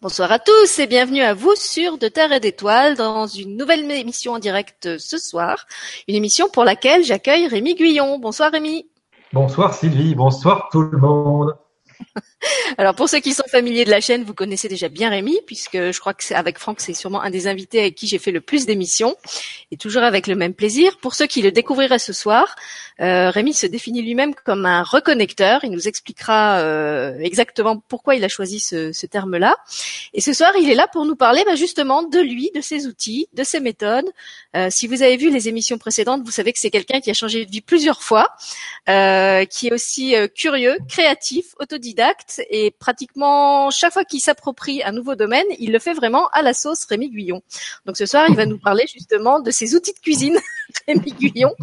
Bonsoir à tous et bienvenue à vous sur De Terre et d'Étoiles dans une nouvelle émission en direct ce soir. Une émission pour laquelle j'accueille Rémi Guyon. Bonsoir Rémi. Bonsoir Sylvie, bonsoir tout le monde. Alors pour ceux qui sont familiers de la chaîne, vous connaissez déjà bien Rémi, puisque je crois que c'est avec Franck, c'est sûrement un des invités avec qui j'ai fait le plus d'émissions, et toujours avec le même plaisir. Pour ceux qui le découvriraient ce soir, euh, Rémi se définit lui-même comme un reconnecteur. Il nous expliquera euh, exactement pourquoi il a choisi ce, terme-là. Et ce soir, il est là pour nous parler bah, justement de lui, de ses outils, de ses méthodes. Euh, si vous avez vu les émissions précédentes, vous savez que c'est quelqu'un qui a changé de vie plusieurs fois, qui est aussi curieux, créatif, autodidacte et pratiquement chaque fois qu'il s'approprie un nouveau domaine, il le fait vraiment à la sauce Rémi Guyon. Donc ce soir, il va nous parler justement de ses outils de cuisine, Guyon,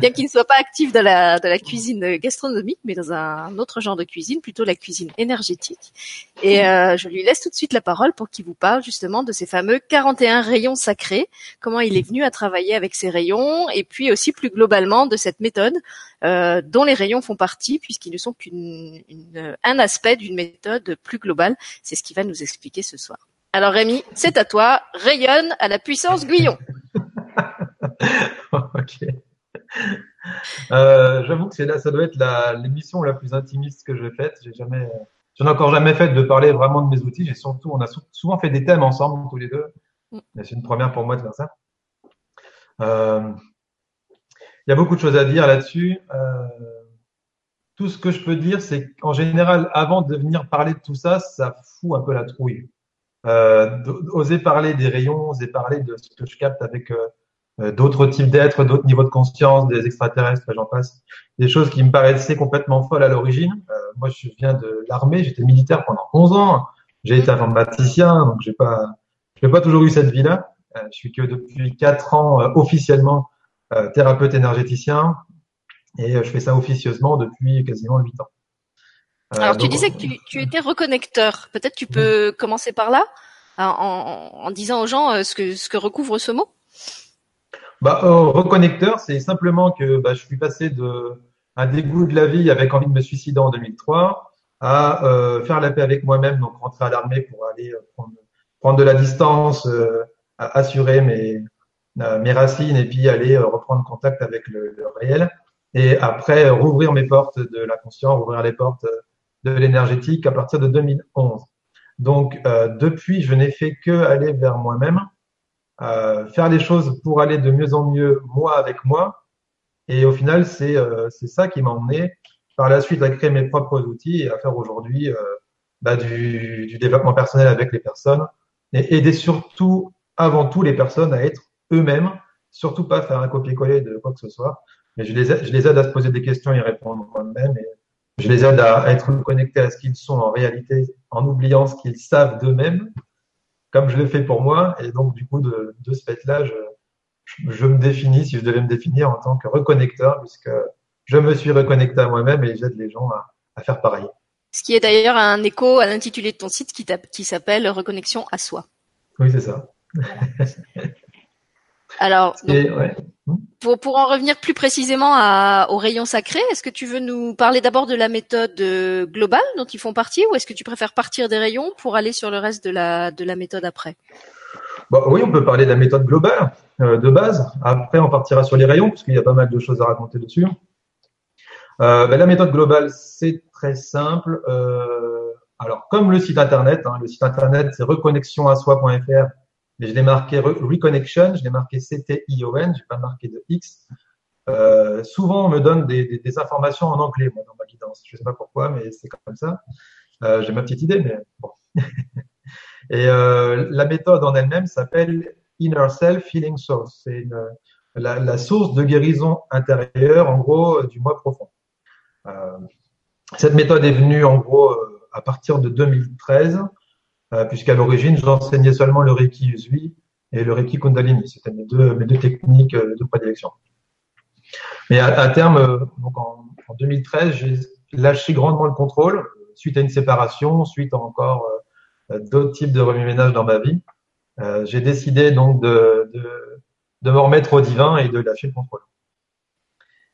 bien qu'il ne soit pas actif dans la, de la cuisine gastronomique, mais dans un autre genre de cuisine, plutôt la cuisine énergétique. Et euh, je lui laisse tout de suite la parole pour qu'il vous parle justement de ces fameux 41 rayons sacrés, comment il est venu à travailler avec ces rayons, et puis aussi plus globalement de cette méthode euh, dont les rayons font partie, puisqu'ils ne sont qu'un aspect d'une méthode plus globale. C'est ce qu'il va nous expliquer ce soir. Alors Rémi, c'est à toi. Rayonne à la puissance Guyon. ok. Euh, J'avoue que c'est là, ça doit être l'émission la, plus intimiste que j'ai faite. J'ai jamais, j'en ai encore jamais fait de parler vraiment de mes outils. J'ai surtout, on a souvent fait des thèmes ensemble tous les deux. Mm. Mais c'est une première pour moi de faire ça. Euh, il y a beaucoup de choses à dire là-dessus. Euh, tout ce que je peux dire, c'est qu'en général, avant de venir parler de tout ça, ça fout un peu la trouille. Euh, oser parler des rayons, oser parler de ce que je capte avec euh, euh, d'autres types d'êtres, d'autres niveaux de conscience, des extraterrestres, j'en passe. Des choses qui me paraissaient complètement folles à l'origine. Euh, moi, je viens de l'armée, j'étais militaire pendant 11 ans. J'ai été informaticien, donc j'ai pas, j'ai pas toujours eu cette vie-là. Euh, je suis que depuis 4 ans officiellement thérapeute énergéticien. Et euh, je fais ça officieusement depuis quasiment 8 ans. Euh, Alors, tu disais que tu, tu étais reconnecteur. Peut-être tu peux commencer par là, en, en, disant aux gens euh, ce que, ce que recouvre ce mot? Bah, Reconnecteur, c'est simplement que bah, je suis passé de un dégoût de la vie avec envie de me suicider en 2003 à euh, faire la paix avec moi-même, donc rentrer à l'armée pour aller prendre, prendre de la distance, euh, assurer mes, mes racines et puis aller reprendre contact avec le, le réel et après rouvrir mes portes de la conscience, rouvrir les portes de l'énergétique à partir de 2011. Donc euh, depuis, je n'ai fait que aller vers moi-même, euh, faire les choses pour aller de mieux en mieux moi avec moi. Et au final, c'est euh, c'est ça qui m'a emmené par la suite à créer mes propres outils et à faire aujourd'hui euh, bah, du, du, développement personnel avec les personnes et aider surtout avant tout les personnes à être eux-mêmes, surtout pas faire un copier-coller de quoi que ce soit, mais je les, aide, je les aide à se poser des questions et répondre. Et je les aide à être connectés à ce qu'ils sont en réalité, en oubliant ce qu'ils savent d'eux-mêmes, comme je le fais pour moi. Et donc, du coup, de, de ce fait-là, je, je me définis, si je devais me définir, en tant que reconnecteur, puisque je me suis reconnecté à moi-même et j'aide les gens à, à, faire pareil. Ce qui est d'ailleurs un écho à l'intitulé de ton site qui, qui s'appelle Reconnexion à soi. Oui, c'est ça. Alors, donc, ouais. pour, pour en revenir plus précisément à, au rayon sacré, est-ce que tu veux nous parler d'abord de la méthode euh, globale dont ils font partie ou est-ce que tu préfères partir des rayons pour aller sur le reste de la, de la méthode après? Bon, Oui, on peut parler de la méthode globale euh, de base. Après, on partira sur les rayons parce qu'il y a pas mal de choses à raconter dessus. Euh, ben, la méthode globale, c'est très simple. Euh, alors, comme le site internet, hein, le site internet, c'est reconnexionasoi.fr mais je l'ai marqué Reconnection, je l'ai marqué C-T-I-O-N, j'ai pas marqué de X. Euh, souvent, on me donne des, informations en anglais, moi, dans ma guidance. Je sais pas pourquoi, mais c'est comme ça. Euh, j'ai ma petite idée, mais bon. Et euh, la méthode en elle-même s'appelle Inner Self Healing Source. C'est la, la, source de guérison intérieure, en gros, du moi profond. Cette méthode est venue, en gros, à partir de 2013 euh, puisqu'à l'origine, j'enseignais seulement le Reiki Usui et le Reiki Kundalini. C'était mes deux, mes deux techniques euh, de prédilection. Mais à, terme, euh, donc en, en 2013, j'ai lâché grandement le contrôle suite à une séparation, suite à encore d'autres types de remue-ménage dans ma vie. Euh, j'ai décidé donc de, de, de me remettre au divin et de lâcher le contrôle.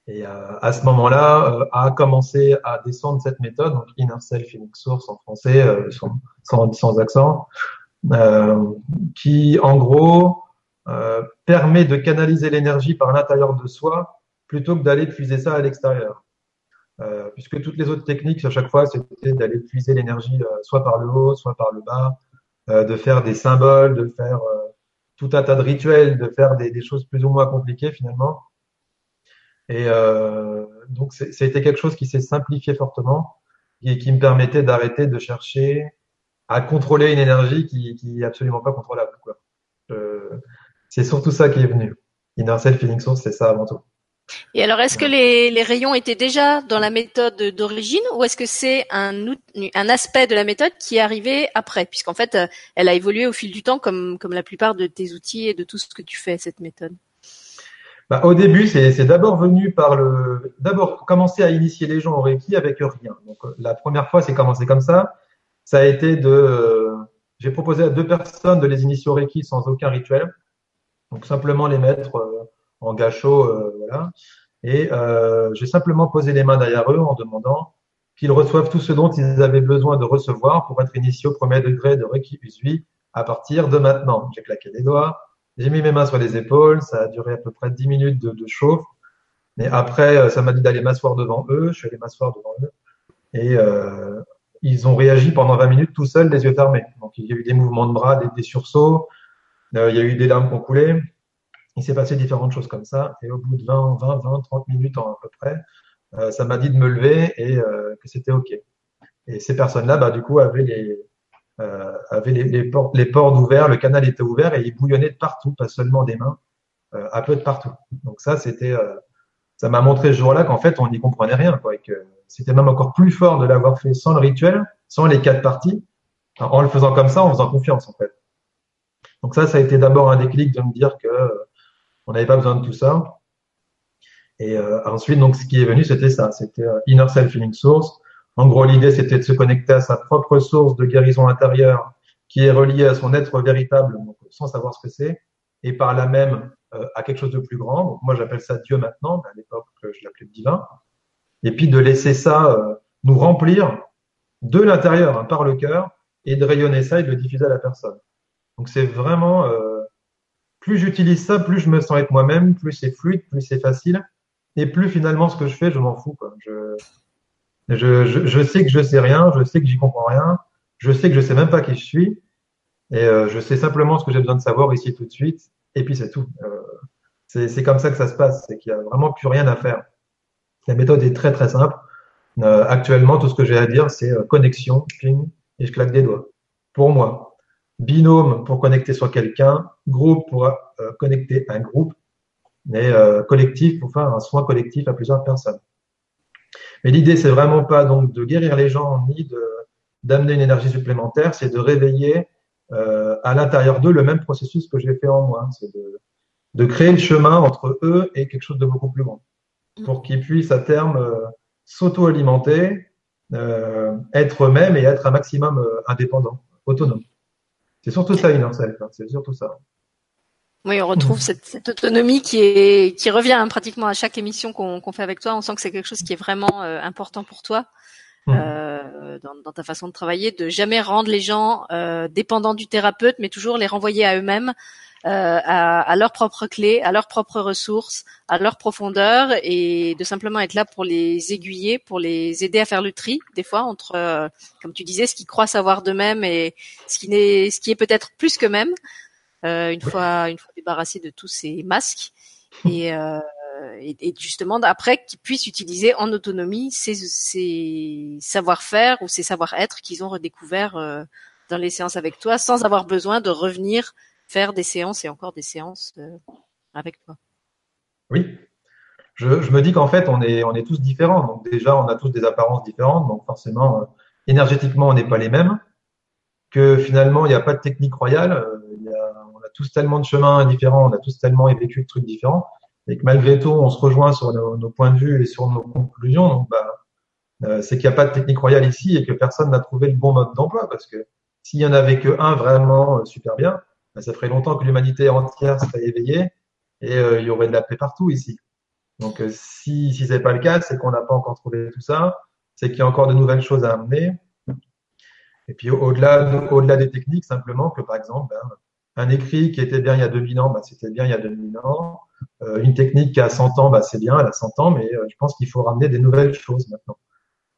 Et euh, à ce moment-là, euh, a commencé à descendre cette méthode, donc Inner Self Phoenix Source en français, euh, sans, sans, sans, accent, qui en gros permet de canaliser l'énergie par l'intérieur de soi plutôt que d'aller puiser ça à l'extérieur. puisque toutes les autres techniques, à chaque fois, c'était d'aller puiser l'énergie soit par le haut, soit par le bas, de faire des symboles, de faire tout un tas de rituels, de faire des, des choses plus ou moins compliquées finalement. Et euh, donc, c'était quelque chose qui s'est simplifié fortement et qui me permettait d'arrêter de chercher à contrôler une énergie qui, qui est absolument pas contrôlable. Quoi. Euh, c'est surtout ça qui est venu. Inner Self Feeling Source, c'est ça avant tout. Et alors, est-ce que les, les, rayons étaient déjà dans la méthode d'origine ou est-ce que c'est un, un aspect de la méthode qui est arrivé après? Puisqu'en fait, euh, elle a évolué au fil du temps comme, comme la plupart de tes outils et de tout ce que tu fais, cette méthode. Bah, au début, c'est d'abord venu par le, d'abord commencer à initier les gens au Reiki avec rien. Donc, euh, la première fois, c'est commencé comme ça. Ça a été de, euh, j'ai proposé à deux personnes de les initier au Reiki sans aucun rituel. Donc, simplement les mettre euh, en gâchot, voilà. Et j'ai simplement posé les mains derrière eux en demandant qu'ils reçoivent tout ce dont ils avaient besoin de recevoir pour être initiés au premier degré de Reiki Usui à partir de maintenant. J'ai claqué les doigts, j'ai mis mes mains sur les épaules, ça a duré à peu près 10 minutes de, chauffe. Mais après, euh, ça m'a dit d'aller m'asseoir devant eux. Je suis allé m'asseoir devant eux. Et euh, ils ont réagi pendant 20 minutes tout seuls, les yeux fermés. Donc il y a eu des mouvements de bras, des, sursauts. Euh, il y a eu des larmes qui ont coulé. Il s'est passé différentes choses comme ça. Et au bout de 20, 20, 20, 30 minutes à peu près, ça m'a dit de me lever et que c'était OK. Et ces personnes-là, bah, du coup, avaient les, euh, avait les, les, portes, les portes ouvertes, le canal était ouvert et il bouillonnait de partout, pas seulement des mains, euh, un peu de partout. Donc ça, c'était, euh, ça m'a montré ce jour-là qu'en fait, on n'y comprenait rien, quoi, et que c'était même encore plus fort de l'avoir fait sans le rituel, sans les quatre parties, en le faisant comme ça, en faisant confiance, en fait. Donc ça, ça a été d'abord un déclic de me dire que on n'avait pas besoin de tout ça. Et euh, ensuite, donc, ce qui est venu, c'était ça, c'était Inner Self Feeling Source, en gros, l'idée, c'était de se connecter à sa propre source de guérison intérieure qui est reliée à son être véritable, sans savoir ce que c'est, et par là même euh, à quelque chose de plus grand. Moi, j'appelle ça Dieu maintenant, mais à l'époque, je l'appelais divin. Et puis de laisser ça euh, nous remplir de l'intérieur, hein, par le cœur, et de rayonner ça et de le diffuser à la personne. Donc c'est vraiment, euh, plus j'utilise ça, plus je me sens être moi-même, plus c'est fluide, plus c'est facile, et plus finalement ce que je fais, je m'en fous. Quoi. Je, je, sais que je sais rien, je sais que j'y comprends rien, je sais que je sais même pas qui je suis, et euh, je sais simplement ce que j'ai besoin de savoir ici tout de suite, et puis c'est tout. Euh, c'est comme ça que ça se passe, c'est qu'il y a vraiment plus rien à faire. La méthode est très très simple. Euh, actuellement, tout ce que j'ai à dire, c'est connexion, ping, et je claque des doigts. Pour moi, binôme pour connecter sur quelqu'un, groupe pour connecter un groupe, et collectif pour faire un soin collectif à plusieurs personnes. Mais l'idée, c'est vraiment pas donc de guérir les gens ni de d'amener une énergie supplémentaire, c'est de réveiller euh, à l'intérieur d'eux le même processus que j'ai fait en moi. C'est de, de créer le chemin entre eux et quelque chose de beaucoup plus grand, pour qu'ils puissent à terme euh, s'auto-alimenter, euh, être eux-mêmes et être un maximum euh, indépendant, autonome. C'est surtout ça, Self, hein, c'est surtout ça. Oui, on retrouve cette, cette, autonomie qui est qui revient hein, pratiquement à chaque émission qu'on fait avec toi. On sent que c'est quelque chose qui est vraiment euh, important pour toi euh, dans, dans, ta façon de travailler, de jamais rendre les gens euh, dépendants du thérapeute, mais toujours les renvoyer à eux-mêmes, euh, à, à leurs propres clés, à leurs propres ressources, à leur profondeur, et de simplement être là pour les aiguiller, pour les aider à faire le tri, des fois entre, euh, comme tu disais, ce qu'ils croient savoir d'eux-mêmes et ce qui n'est, ce qui est peut-être plus qu'eux-mêmes. Euh, une fois une fois débarrassé de tous ces masques et, euh, et, et, justement après qu'ils puissent utiliser en autonomie ces, ces savoir-faire ou ces savoir-être qu'ils ont redécouvert euh, dans les séances avec toi sans avoir besoin de revenir faire des séances et encore des séances avec toi. Oui. Je, je me dis qu'en fait on est on est tous différents donc déjà on a tous des apparences différentes donc forcément énergétiquement on n'est pas les mêmes que finalement il n'y a pas de technique royale il y a tous tellement de chemins différents, on a tous tellement vécu de trucs différents, et que malgré tout, on se rejoint sur nos, points de vue et sur nos conclusions. Donc, bah, euh, c'est qu'il n'y a pas de technique royale ici et que personne n'a trouvé le bon mode d'emploi, parce que s'il y en avait que un vraiment euh, super bien, bah, ça ferait longtemps que l'humanité entière serait éveillée et euh, il y aurait de la paix partout ici. Donc, euh, si si c'est pas le cas, c'est qu'on n'a pas encore trouvé tout ça, c'est qu'il y a encore de nouvelles choses à amener. Et puis au-delà au-delà des techniques, simplement que par exemple, ben, un écrit qui était bien il y a 2000 ans, ben, c'était bien il y a 2000 ans. Euh, une technique qui a 100 ans, ben, c'est bien, elle a 100 ans, mais euh, je pense qu'il faut ramener des nouvelles choses maintenant.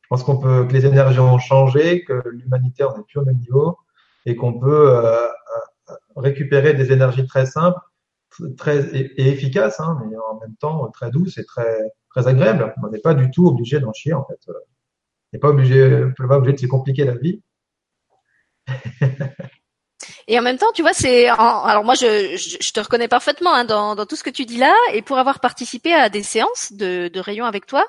Je pense qu'on peut que les énergies ont changé, que l'humanité n'est plus au même niveau et qu'on peut euh, récupérer des énergies très simples très et, efficaces, hein, mais en même temps très douces et très très agréables. On n'est pas du tout obligé d'en chier en fait. On n'est pas obligé, pas obligé de se compliquer la vie. Et en même temps, tu vois, c'est alors moi je, je, te reconnais parfaitement hein, dans, dans tout ce que tu dis là, et pour avoir participé à des séances de, de rayons avec toi,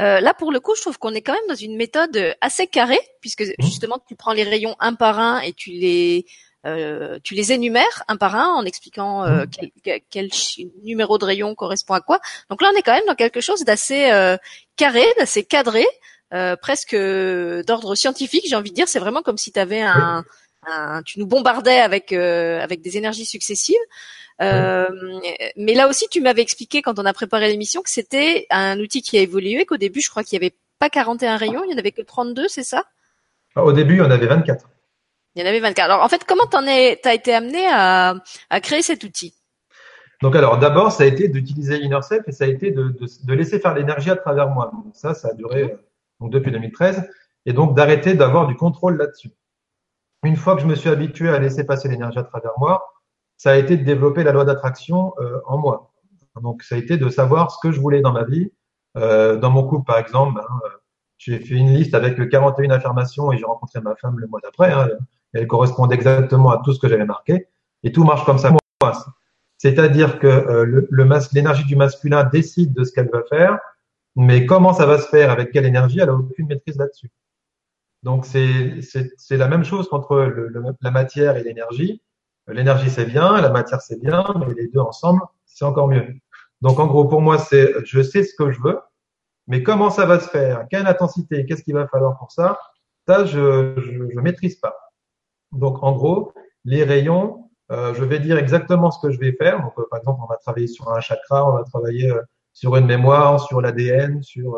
euh, là pour le coup, je trouve qu'on est quand même dans une méthode assez carrée, puisque mmh. justement tu prends les rayons un par un et tu les euh, tu les énumères un par un en expliquant euh, mmh. quel, quel, numéro de rayon correspond à quoi. Donc là, on est quand même dans quelque chose d'assez euh, carré, d'assez cadré, euh, presque d'ordre scientifique. J'ai envie de dire, c'est vraiment comme si tu avais un, tu nous bombardais avec euh, avec des énergies successives. Euh, mais là aussi, tu m'avais expliqué quand on a préparé l'émission que c'était un outil qui a évolué, qu'au début, je crois qu'il y avait pas 41 rayons, il y en avait que 32, c'est ça? Ah, Au début, il y en avait 24. Il y en avait 24. Alors en fait, comment t'en es, t'as été amené à, à créer cet outil? Donc alors d'abord ça a été d'utiliser InnerSelf et ça a été de, de, de laisser faire l'énergie à travers moi. Donc, ça, ça a duré mhm. Donc depuis 2013 et donc d'arrêter d'avoir du contrôle là-dessus une fois que je me suis habitué à laisser passer l'énergie à travers moi, ça a été de développer la loi d'attraction euh, en moi. Donc, ça a été de savoir ce que je voulais dans ma vie. Euh, dans mon couple, par exemple, ben, euh, j'ai fait une liste avec 41 affirmations et j'ai rencontré ma femme le mois d'après. Hein, elle correspondait exactement à tout ce que j'avais marqué. Et tout marche comme ça. C'est-à-dire que le, l'énergie du masculin décide de ce qu'elle va faire, mais comment ça va se faire, avec quelle énergie, elle a aucune maîtrise là-dessus. Donc c'est la même chose qu'entre la matière et l'énergie. L'énergie c'est bien, la matière c'est bien, mais les deux ensemble c'est encore mieux. Donc en gros pour moi c'est je sais ce que je veux, mais comment ça va se faire, quelle intensité, qu'est-ce qu'il va falloir pour ça, ça je, je, maîtrise pas. Donc en gros les rayons, euh, je vais dire exactement ce que je vais faire. Donc euh, par exemple on va travailler sur un chakra, on va travailler euh, sur une mémoire, sur l'ADN, sur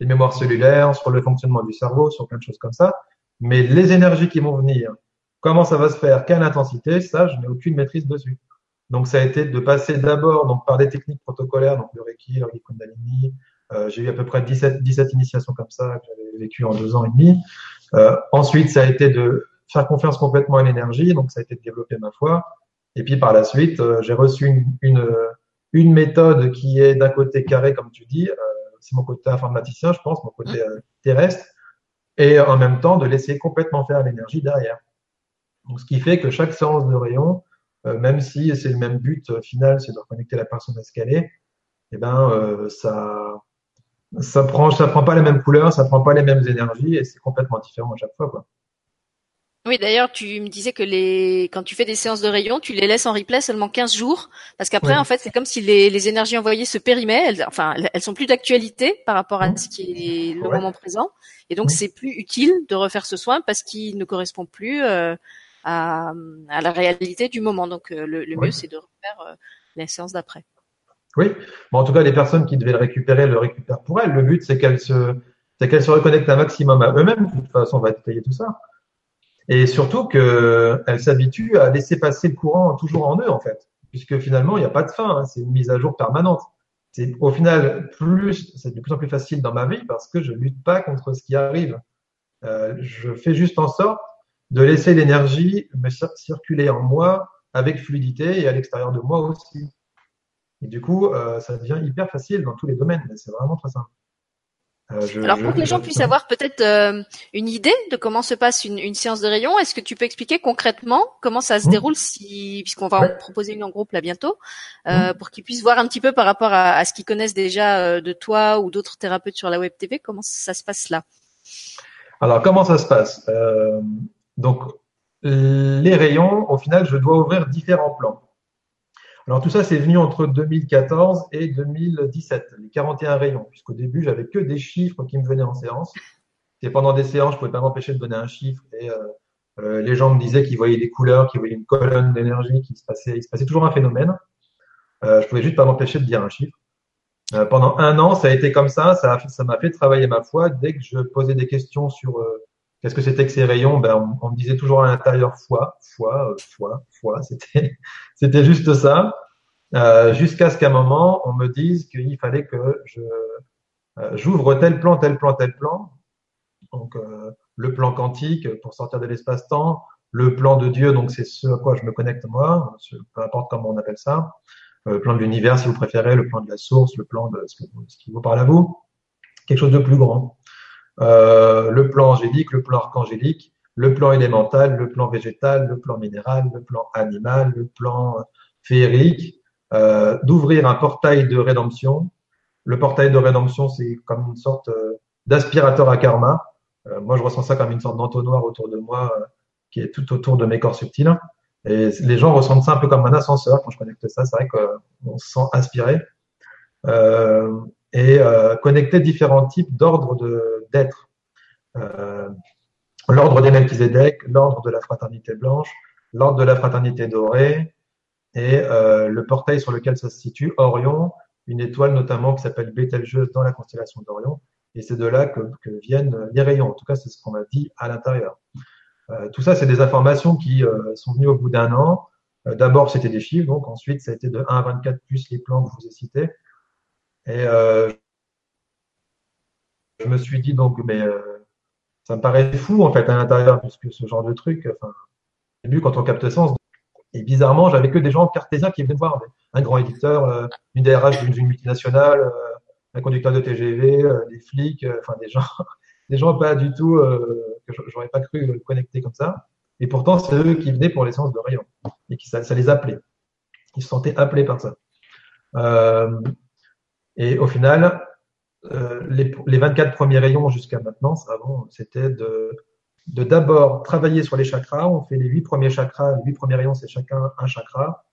les mémoires cellulaires, sur le fonctionnement du cerveau, sur plein de choses comme ça. Mais les énergies qui vont venir, comment ça va se faire, quelle intensité, ça, je n'ai aucune maîtrise dessus. Donc, ça a été de passer d'abord donc par des techniques protocolaires, donc le Reiki, le Kundalini. Euh, j'ai eu à peu près 17, 17 initiations comme ça que j'avais vécu en deux ans et demi. Euh, ensuite, ça a été de faire confiance complètement à l'énergie, donc ça a été de développer ma foi. Et puis par la suite, euh, j'ai reçu une, une, une, méthode qui est d'un côté carré, comme tu dis, euh, c'est mon côté informaticien, je pense, mon côté euh, terrestre, et en même temps de laisser complètement faire l'énergie derrière. Donc, ce qui fait que chaque séance de rayon, euh, même si c'est le même but euh, final, c'est de reconnecter la personne à ce qu'elle est, eh ben, ça, ça prend, ça prend pas les mêmes couleurs, ça prend pas les mêmes énergies, et c'est complètement différent à chaque fois, quoi. Oui, d'ailleurs, tu me disais que les quand tu fais des séances de rayons, tu les laisses en replay seulement 15 jours, parce qu'après, en fait, c'est comme si les, les, énergies envoyées se périmaient. Elles, enfin, elles sont plus d'actualité par rapport à ce qui est le moment présent, et donc c'est plus utile de refaire ce soin parce qu'il ne correspond plus euh, à, à, la réalité du moment. Donc, euh, le, mieux, c'est de refaire euh, les séances d'après. Oui, bon, en tout cas, les personnes qui devaient le récupérer le récupèrent pour elles. Le but, c'est qu'elles se, c'est qu'elles se reconnectent un maximum à eux-mêmes. De toute façon, on va détailler tout ça et surtout qu'elle s'habitue à laisser passer le courant toujours en eux, en fait, puisque finalement, il n'y a pas de fin, hein, c'est une mise à jour permanente. C'est au final plus, c'est de plus en plus facile dans ma vie parce que je lutte pas contre ce qui arrive. Euh, je fais juste en sorte de laisser l'énergie me circuler en moi avec fluidité et à l'extérieur de moi aussi. Et du coup, euh, ça devient hyper facile dans tous les domaines. C'est vraiment très simple. Euh, Alors pour que les gens puissent avoir peut-être euh, une idée de comment se passe une, une séance de rayon, est-ce que tu peux expliquer concrètement comment ça se mmh. déroule, si, puisqu'on va en proposer une en groupe là bientôt, euh, mmh. pour qu'ils puissent voir un petit peu par rapport à, à ce qu'ils connaissent déjà euh, de toi ou d'autres thérapeutes sur la web TV, comment ça se passe là? Alors comment ça se passe? Donc les rayons, au final, je dois ouvrir différents plans. Alors tout ça, c'est venu entre 2014 et 2017, les 41 rayons, puisqu'au début, j'avais que des chiffres qui me venaient en séance. Et pendant des séances, je pouvais pas m'empêcher de donner un chiffre et euh, euh, les gens me disaient qu'ils voyaient des couleurs, qu'ils voyaient une colonne d'énergie, qu'il se passait, il se passait toujours un phénomène. Euh, je pouvais juste pas m'empêcher de dire un chiffre. Euh, pendant un an, ça a été comme ça. Ça m'a fait travailler ma foi. Dès que je posais des questions sur qu'est-ce que c'était que ces rayons, ben, on, me disait toujours à l'intérieur foi, foi, foi, foi. C'était juste ça. Euh, jusqu'à ce qu'à un moment, on me dise qu'il fallait que je j'ouvre tel plan, tel plan, tel plan. Donc le plan quantique pour sortir de l'espace-temps, le plan de Dieu, donc c'est ce à quoi je me connecte moi, peu importe comment on appelle ça le plan de l'univers si vous préférez, le plan de la source, le plan de ce, qui vous parle à vous, quelque chose de plus grand. Euh, le plan angélique, le plan archangélique, le plan élémental, le plan végétal, le plan minéral, le plan animal, le plan féerique, euh, d'ouvrir un portail de rédemption. Le portail de rédemption, c'est comme une sorte euh, d'aspirateur à karma. Euh, moi, je ressens ça comme une sorte d'entonnoir autour de moi euh, qui est tout autour de mes corps subtils. Et les gens ressentent ça un peu comme un ascenseur quand je connecte ça. C'est vrai qu'on se sent aspiré. Et connecter différents types d'ordres d'être. L'ordre des Melchizedek, l'ordre de la fraternité blanche, l'ordre de la fraternité dorée, et euh, le portail sur lequel ça se situe, Orion, une étoile notamment qui s'appelle Bételgeuse dans la constellation d'Orion. Et c'est de là que, que, viennent les rayons. En tout cas, c'est ce qu'on m'a dit à l'intérieur. Euh, tout ça, c'est des informations qui euh, sont venues au bout d'un an. Euh, d'abord, c'était des chiffres, donc ensuite, ça a été de 1 à 24 plus les plans que je vous ai cités. Et je me suis dit donc, mais ça me paraît fou en fait à l'intérieur, puisque ce genre de truc, enfin, au début quand on capte sens, et bizarrement, j'avais que des gens cartésiens qui venaient me voir, un grand éditeur, une DRH d'une multinationale, un conducteur de TGV, des flics, enfin des gens des gens pas du tout euh, que j'aurais pas cru connecter comme ça. Et pourtant, c'est eux qui venaient pour les séances de rayon et qui ça, les appelait. Ils se sentaient appelés par ça. Euh, et au final, euh, les, les, 24 premiers rayons jusqu'à maintenant, avant, c'était de de d'abord travailler sur les chakras. On fait les huit premiers chakras. Les huit premiers rayons, c'est chacun un chakra,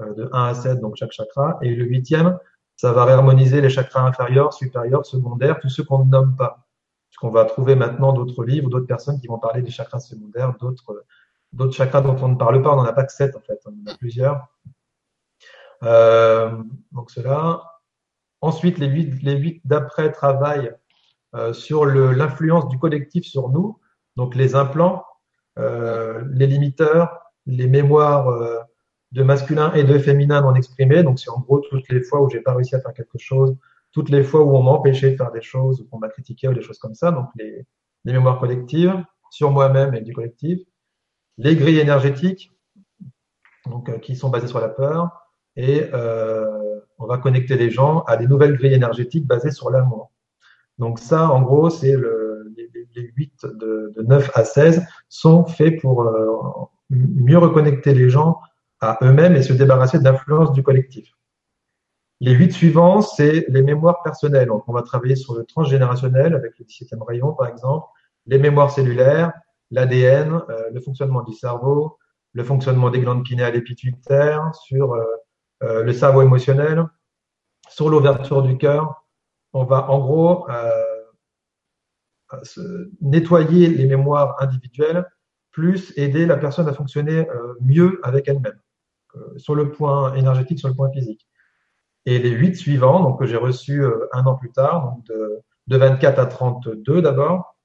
euh, de 1 à 7, donc chaque chakra. Et le huitième, ça va réharmoniser les chakras inférieurs, supérieurs, secondaires, tous ceux qu'on ne nomme pas qu'on va trouver maintenant d'autres livres, d'autres personnes qui vont parler des chakras secondaires, d'autres chakras dont on ne parle pas. On n'en a pas que sept en fait, on en a plusieurs. Euh, donc cela. Ensuite, les huit, les huit d'après travaillent euh, sur l'influence du collectif sur nous, donc les implants, euh, les limiteurs, les mémoires euh, de masculin et de féminin non exprimés. Donc c'est en gros toutes les fois où j'ai pas réussi à faire quelque chose, toutes les fois où on m'a empêché de faire des choses, ou qu'on m'a critiqué ou des choses comme ça, donc les, les mémoires collectives sur moi-même et du collectif, les grilles énergétiques, donc euh, qui sont basées sur la peur, et on va connecter les gens à des nouvelles grilles énergétiques basées sur l'amour. Donc ça, en gros, c'est le, les, les 8 de, de, 9 à 16 sont faits pour euh, mieux reconnecter les gens à eux-mêmes et se débarrasser de l'influence du collectif. Les huit suivants, c'est les mémoires personnelles. On va travailler sur le transgénérationnel avec le 17e rayon, par exemple, les mémoires cellulaires, l'ADN, euh, le fonctionnement du cerveau, le fonctionnement des glandes pinéales et pituitaires, sur euh, le cerveau émotionnel, sur l'ouverture du cœur. On va en gros nettoyer les mémoires individuelles, plus aider la personne à fonctionner mieux avec elle-même, sur le point énergétique, sur le point physique. Et les huit suivants, donc que j'ai reçus euh, un an plus tard, donc de, de 24 à 32 d'abord,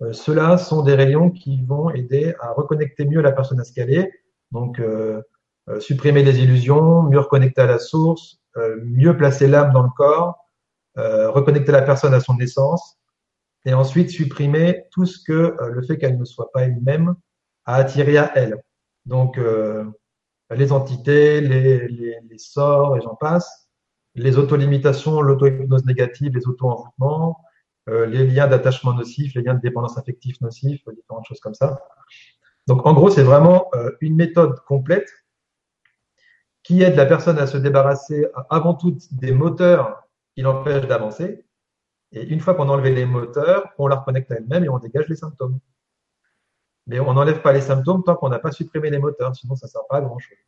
euh, ceux-là sont des rayons qui vont aider à reconnecter mieux la personne à ce qu'elle est, donc euh, euh supprimer les illusions, mieux reconnecter à la source, euh, mieux placer l'âme dans le corps, euh, reconnecter la personne à son essence, et ensuite supprimer tout ce que le fait qu'elle ne soit pas elle-même a attiré à elle. Donc les entités, les, les, les sorts et j'en passe, les auto-limitations, l'auto-hypnose négative, les auto-envoûtements, euh, les liens d'attachement nocifs, les liens de dépendance affective nocifs, différentes choses comme ça. Donc en gros, c'est vraiment euh, une méthode complète qui aide la personne à se débarrasser avant tout des moteurs qui l'empêchent d'avancer. Et une fois qu'on a enlevé les moteurs, on la reconnecte à elle-même et on dégage les symptômes. Mais on n'enlève pas les symptômes tant qu'on n'a pas supprimé les moteurs, sinon ça ne sert pas à grand-chose.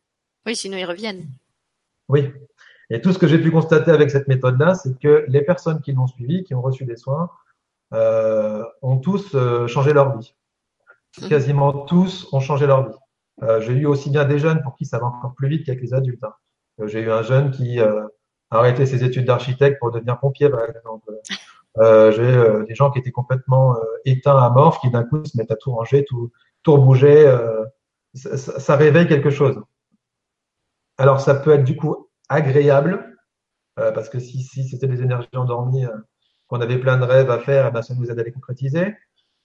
Oui, sinon ils reviennent. Oui. Et tout ce que j'ai pu constater avec cette méthode-là, c'est que les personnes qui l'ont suivi, qui ont reçu des soins, euh, ont tous euh, changé leur vie. Mmh. Quasiment tous ont changé leur vie. Euh, j'ai eu aussi bien des jeunes pour qui ça va encore plus vite qu'avec les adultes. Hein. Euh, j'ai eu un jeune qui, euh, arrêté ses études d'architecte pour devenir pompier, par exemple. Euh, j'ai euh, des gens qui étaient complètement euh, éteints, amorphes, qui d'un coup se mettent à tout ranger, tout, tout bouger. Euh, ça, ça, réveille quelque chose. Alors ça peut être du coup agréable, parce que si, si c'était des énergies endormies, qu'on avait plein de rêves à faire, et eh ben ça nous aide à les concrétiser.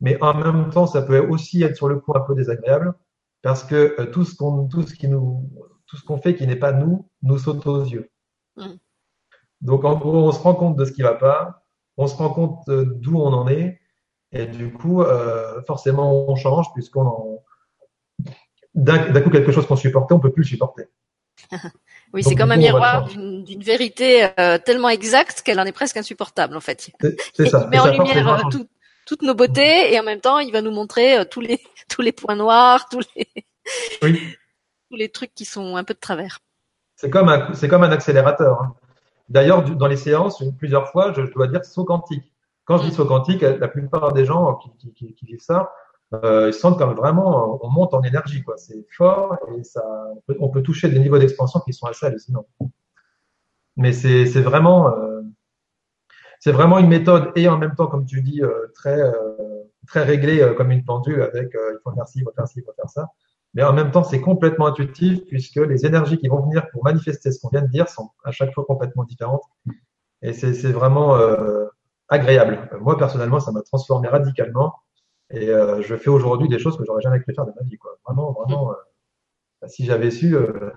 Mais en même temps, ça peut aussi être sur le coup un peu désagréable, parce que tout ce qu'on, tout ce qui nous, tout ce qu'on fait qui n'est pas nous, nous saute aux yeux. Mmh. Donc en gros, on se rend compte de ce qui va pas, on se rend compte euh, d'où on en est. Et du coup, euh, forcément, on change puisqu'on en... d'un coup, quelque chose qu'on supportait, on peut plus le supporter. oui, c'est comme un miroir d'une vérité euh, tellement exacte qu'elle en est presque insupportable, en fait. C'est ça. Il met en lumière toutes nos beautés et en même temps, il va nous montrer tous les tous les points noirs, tous les tous les trucs qui sont un peu de travers. C'est comme un c'est comme un accélérateur. Hein. D'ailleurs, dans les séances, plusieurs fois, je, dois dire saut quantique. Quand je dis saut quantique, la plupart des gens qui, qui, qui vivent ça, euh, ils sentent comme vraiment, on monte en énergie, quoi. C'est fort et ça, on peut, toucher des niveaux d'expansion qui sont assez hallucinants. Mais c'est vraiment, euh, c'est vraiment une méthode et en même temps, comme tu dis, euh, très, très réglée comme une pendule avec il faut faire ci, il faut faire ci, il faut faire ça mais en même temps, c'est complètement intuitif puisque les énergies qui vont venir pour manifester ce qu'on vient de dire sont à chaque fois complètement différentes. Et c'est vraiment euh, agréable. Moi, personnellement, ça m'a transformé radicalement. Et euh, je fais aujourd'hui des choses que j'aurais jamais pu faire de ma vie. Quoi. Vraiment, vraiment. Euh, si j'avais su, euh,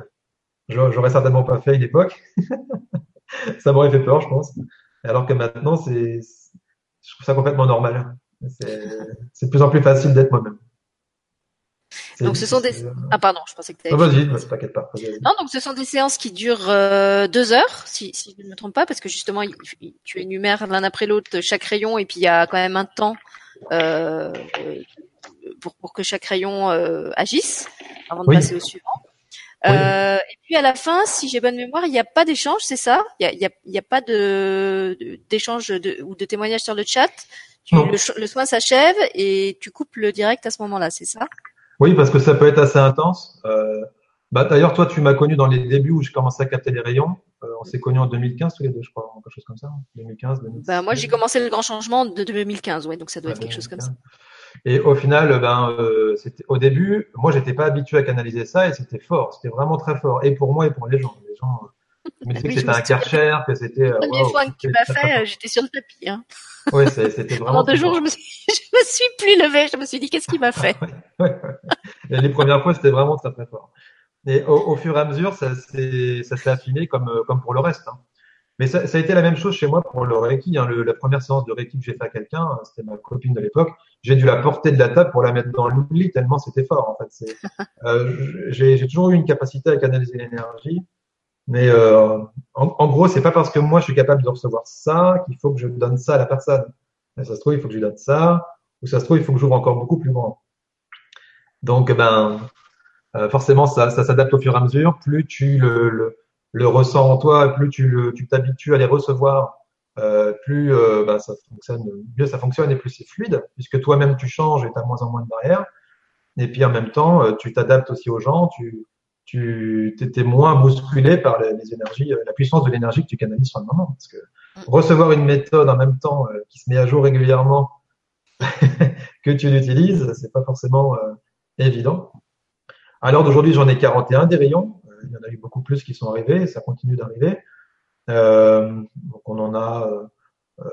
j'aurais certainement pas fait à une époque. ça m'aurait fait peur, je pense. Alors que maintenant, c'est, je trouve ça complètement normal. C'est de plus en plus facile d'être moi-même. Donc ce sont des ah pardon je pensais que tu avais... vas-y t'inquiète pas non donc ce sont des séances qui durent euh, deux heures si, si je ne me trompe pas parce que justement tu énumères l'un après l'autre chaque rayon et puis il y a quand même un temps euh, pour pour que chaque rayon euh, agisse avant de passer au suivant. Euh, et puis à la fin, si j'ai bonne mémoire, il n'y a pas d'échange, c'est ça? Il n'y a, y a, y a, pas de d'échange de, ou de témoignage sur le chat? Tu, le, le, soin s'achève et tu coupes le direct à ce moment-là, c'est ça? Oui, parce que ça peut être assez intense. Euh, bah, D'ailleurs, toi, tu m'as connu dans les débuts où je commençais à capter les rayons. Euh, on s'est connus en 2015 tous les deux, je crois, quelque chose comme ça. 2015, 2016. Bah, moi, j'ai commencé le grand changement de 2015, ouais, donc ça doit être quelque chose comme ça. Et au final, ben, euh, c'était au début, moi, j'étais pas habitué à canaliser ça et c'était fort, c'était vraiment très fort, et pour moi et pour les gens. Les gens disaient que c'était un Karcher, que c'était. Le premier soin que tu m'as fait, j'étais sur le tapis. Hein. Oui, c'était vraiment. Pendant deux jours, je me, suis, je me suis plus levée. Je me suis dit, qu'est-ce qu'il m'a fait? et Les premières fois, c'était vraiment très très fort. Et au, au, fur et à mesure, ça s'est affiné comme comme pour le reste. Hein. Mais ça, ça, a été la même chose chez moi pour le Reiki. Hein. Le, la première séance de Reiki que j'ai fait à quelqu'un, c'était ma copine de l'époque. J'ai dû la porter de la table pour la mettre dans l'oubli tellement c'était fort. En fait, euh, j'ai toujours eu une capacité à canaliser l'énergie. Mais euh, en, en, gros, c'est pas parce que moi je suis capable de recevoir ça qu'il faut que je donne ça à la personne. Mais ça se trouve, il faut que je donne ça, ou ça se trouve, il faut que j'ouvre encore beaucoup plus grand. Donc, ben, euh, forcément, ça, ça s'adapte au fur et à mesure. Plus tu le, le, le ressens en toi, plus tu tu t'habitues à les recevoir, euh, plus euh, ben, ça fonctionne, mieux ça fonctionne et plus c'est fluide, puisque toi-même tu changes et tu as moins en moins de barrières. Et puis en même temps, euh, tu t'adaptes aussi aux gens, tu tu étais moins bousculé par les, énergies, euh, la puissance de l'énergie que tu canalises sur le moment. Parce que mm. recevoir une méthode en même temps euh, qui se met à jour régulièrement que tu l'utilises, c'est pas forcément euh, évident. Alors d'aujourd'hui, j'en ai 41 des rayons. Il y en a eu beaucoup plus qui sont arrivés et ça continue d'arriver. donc on en a,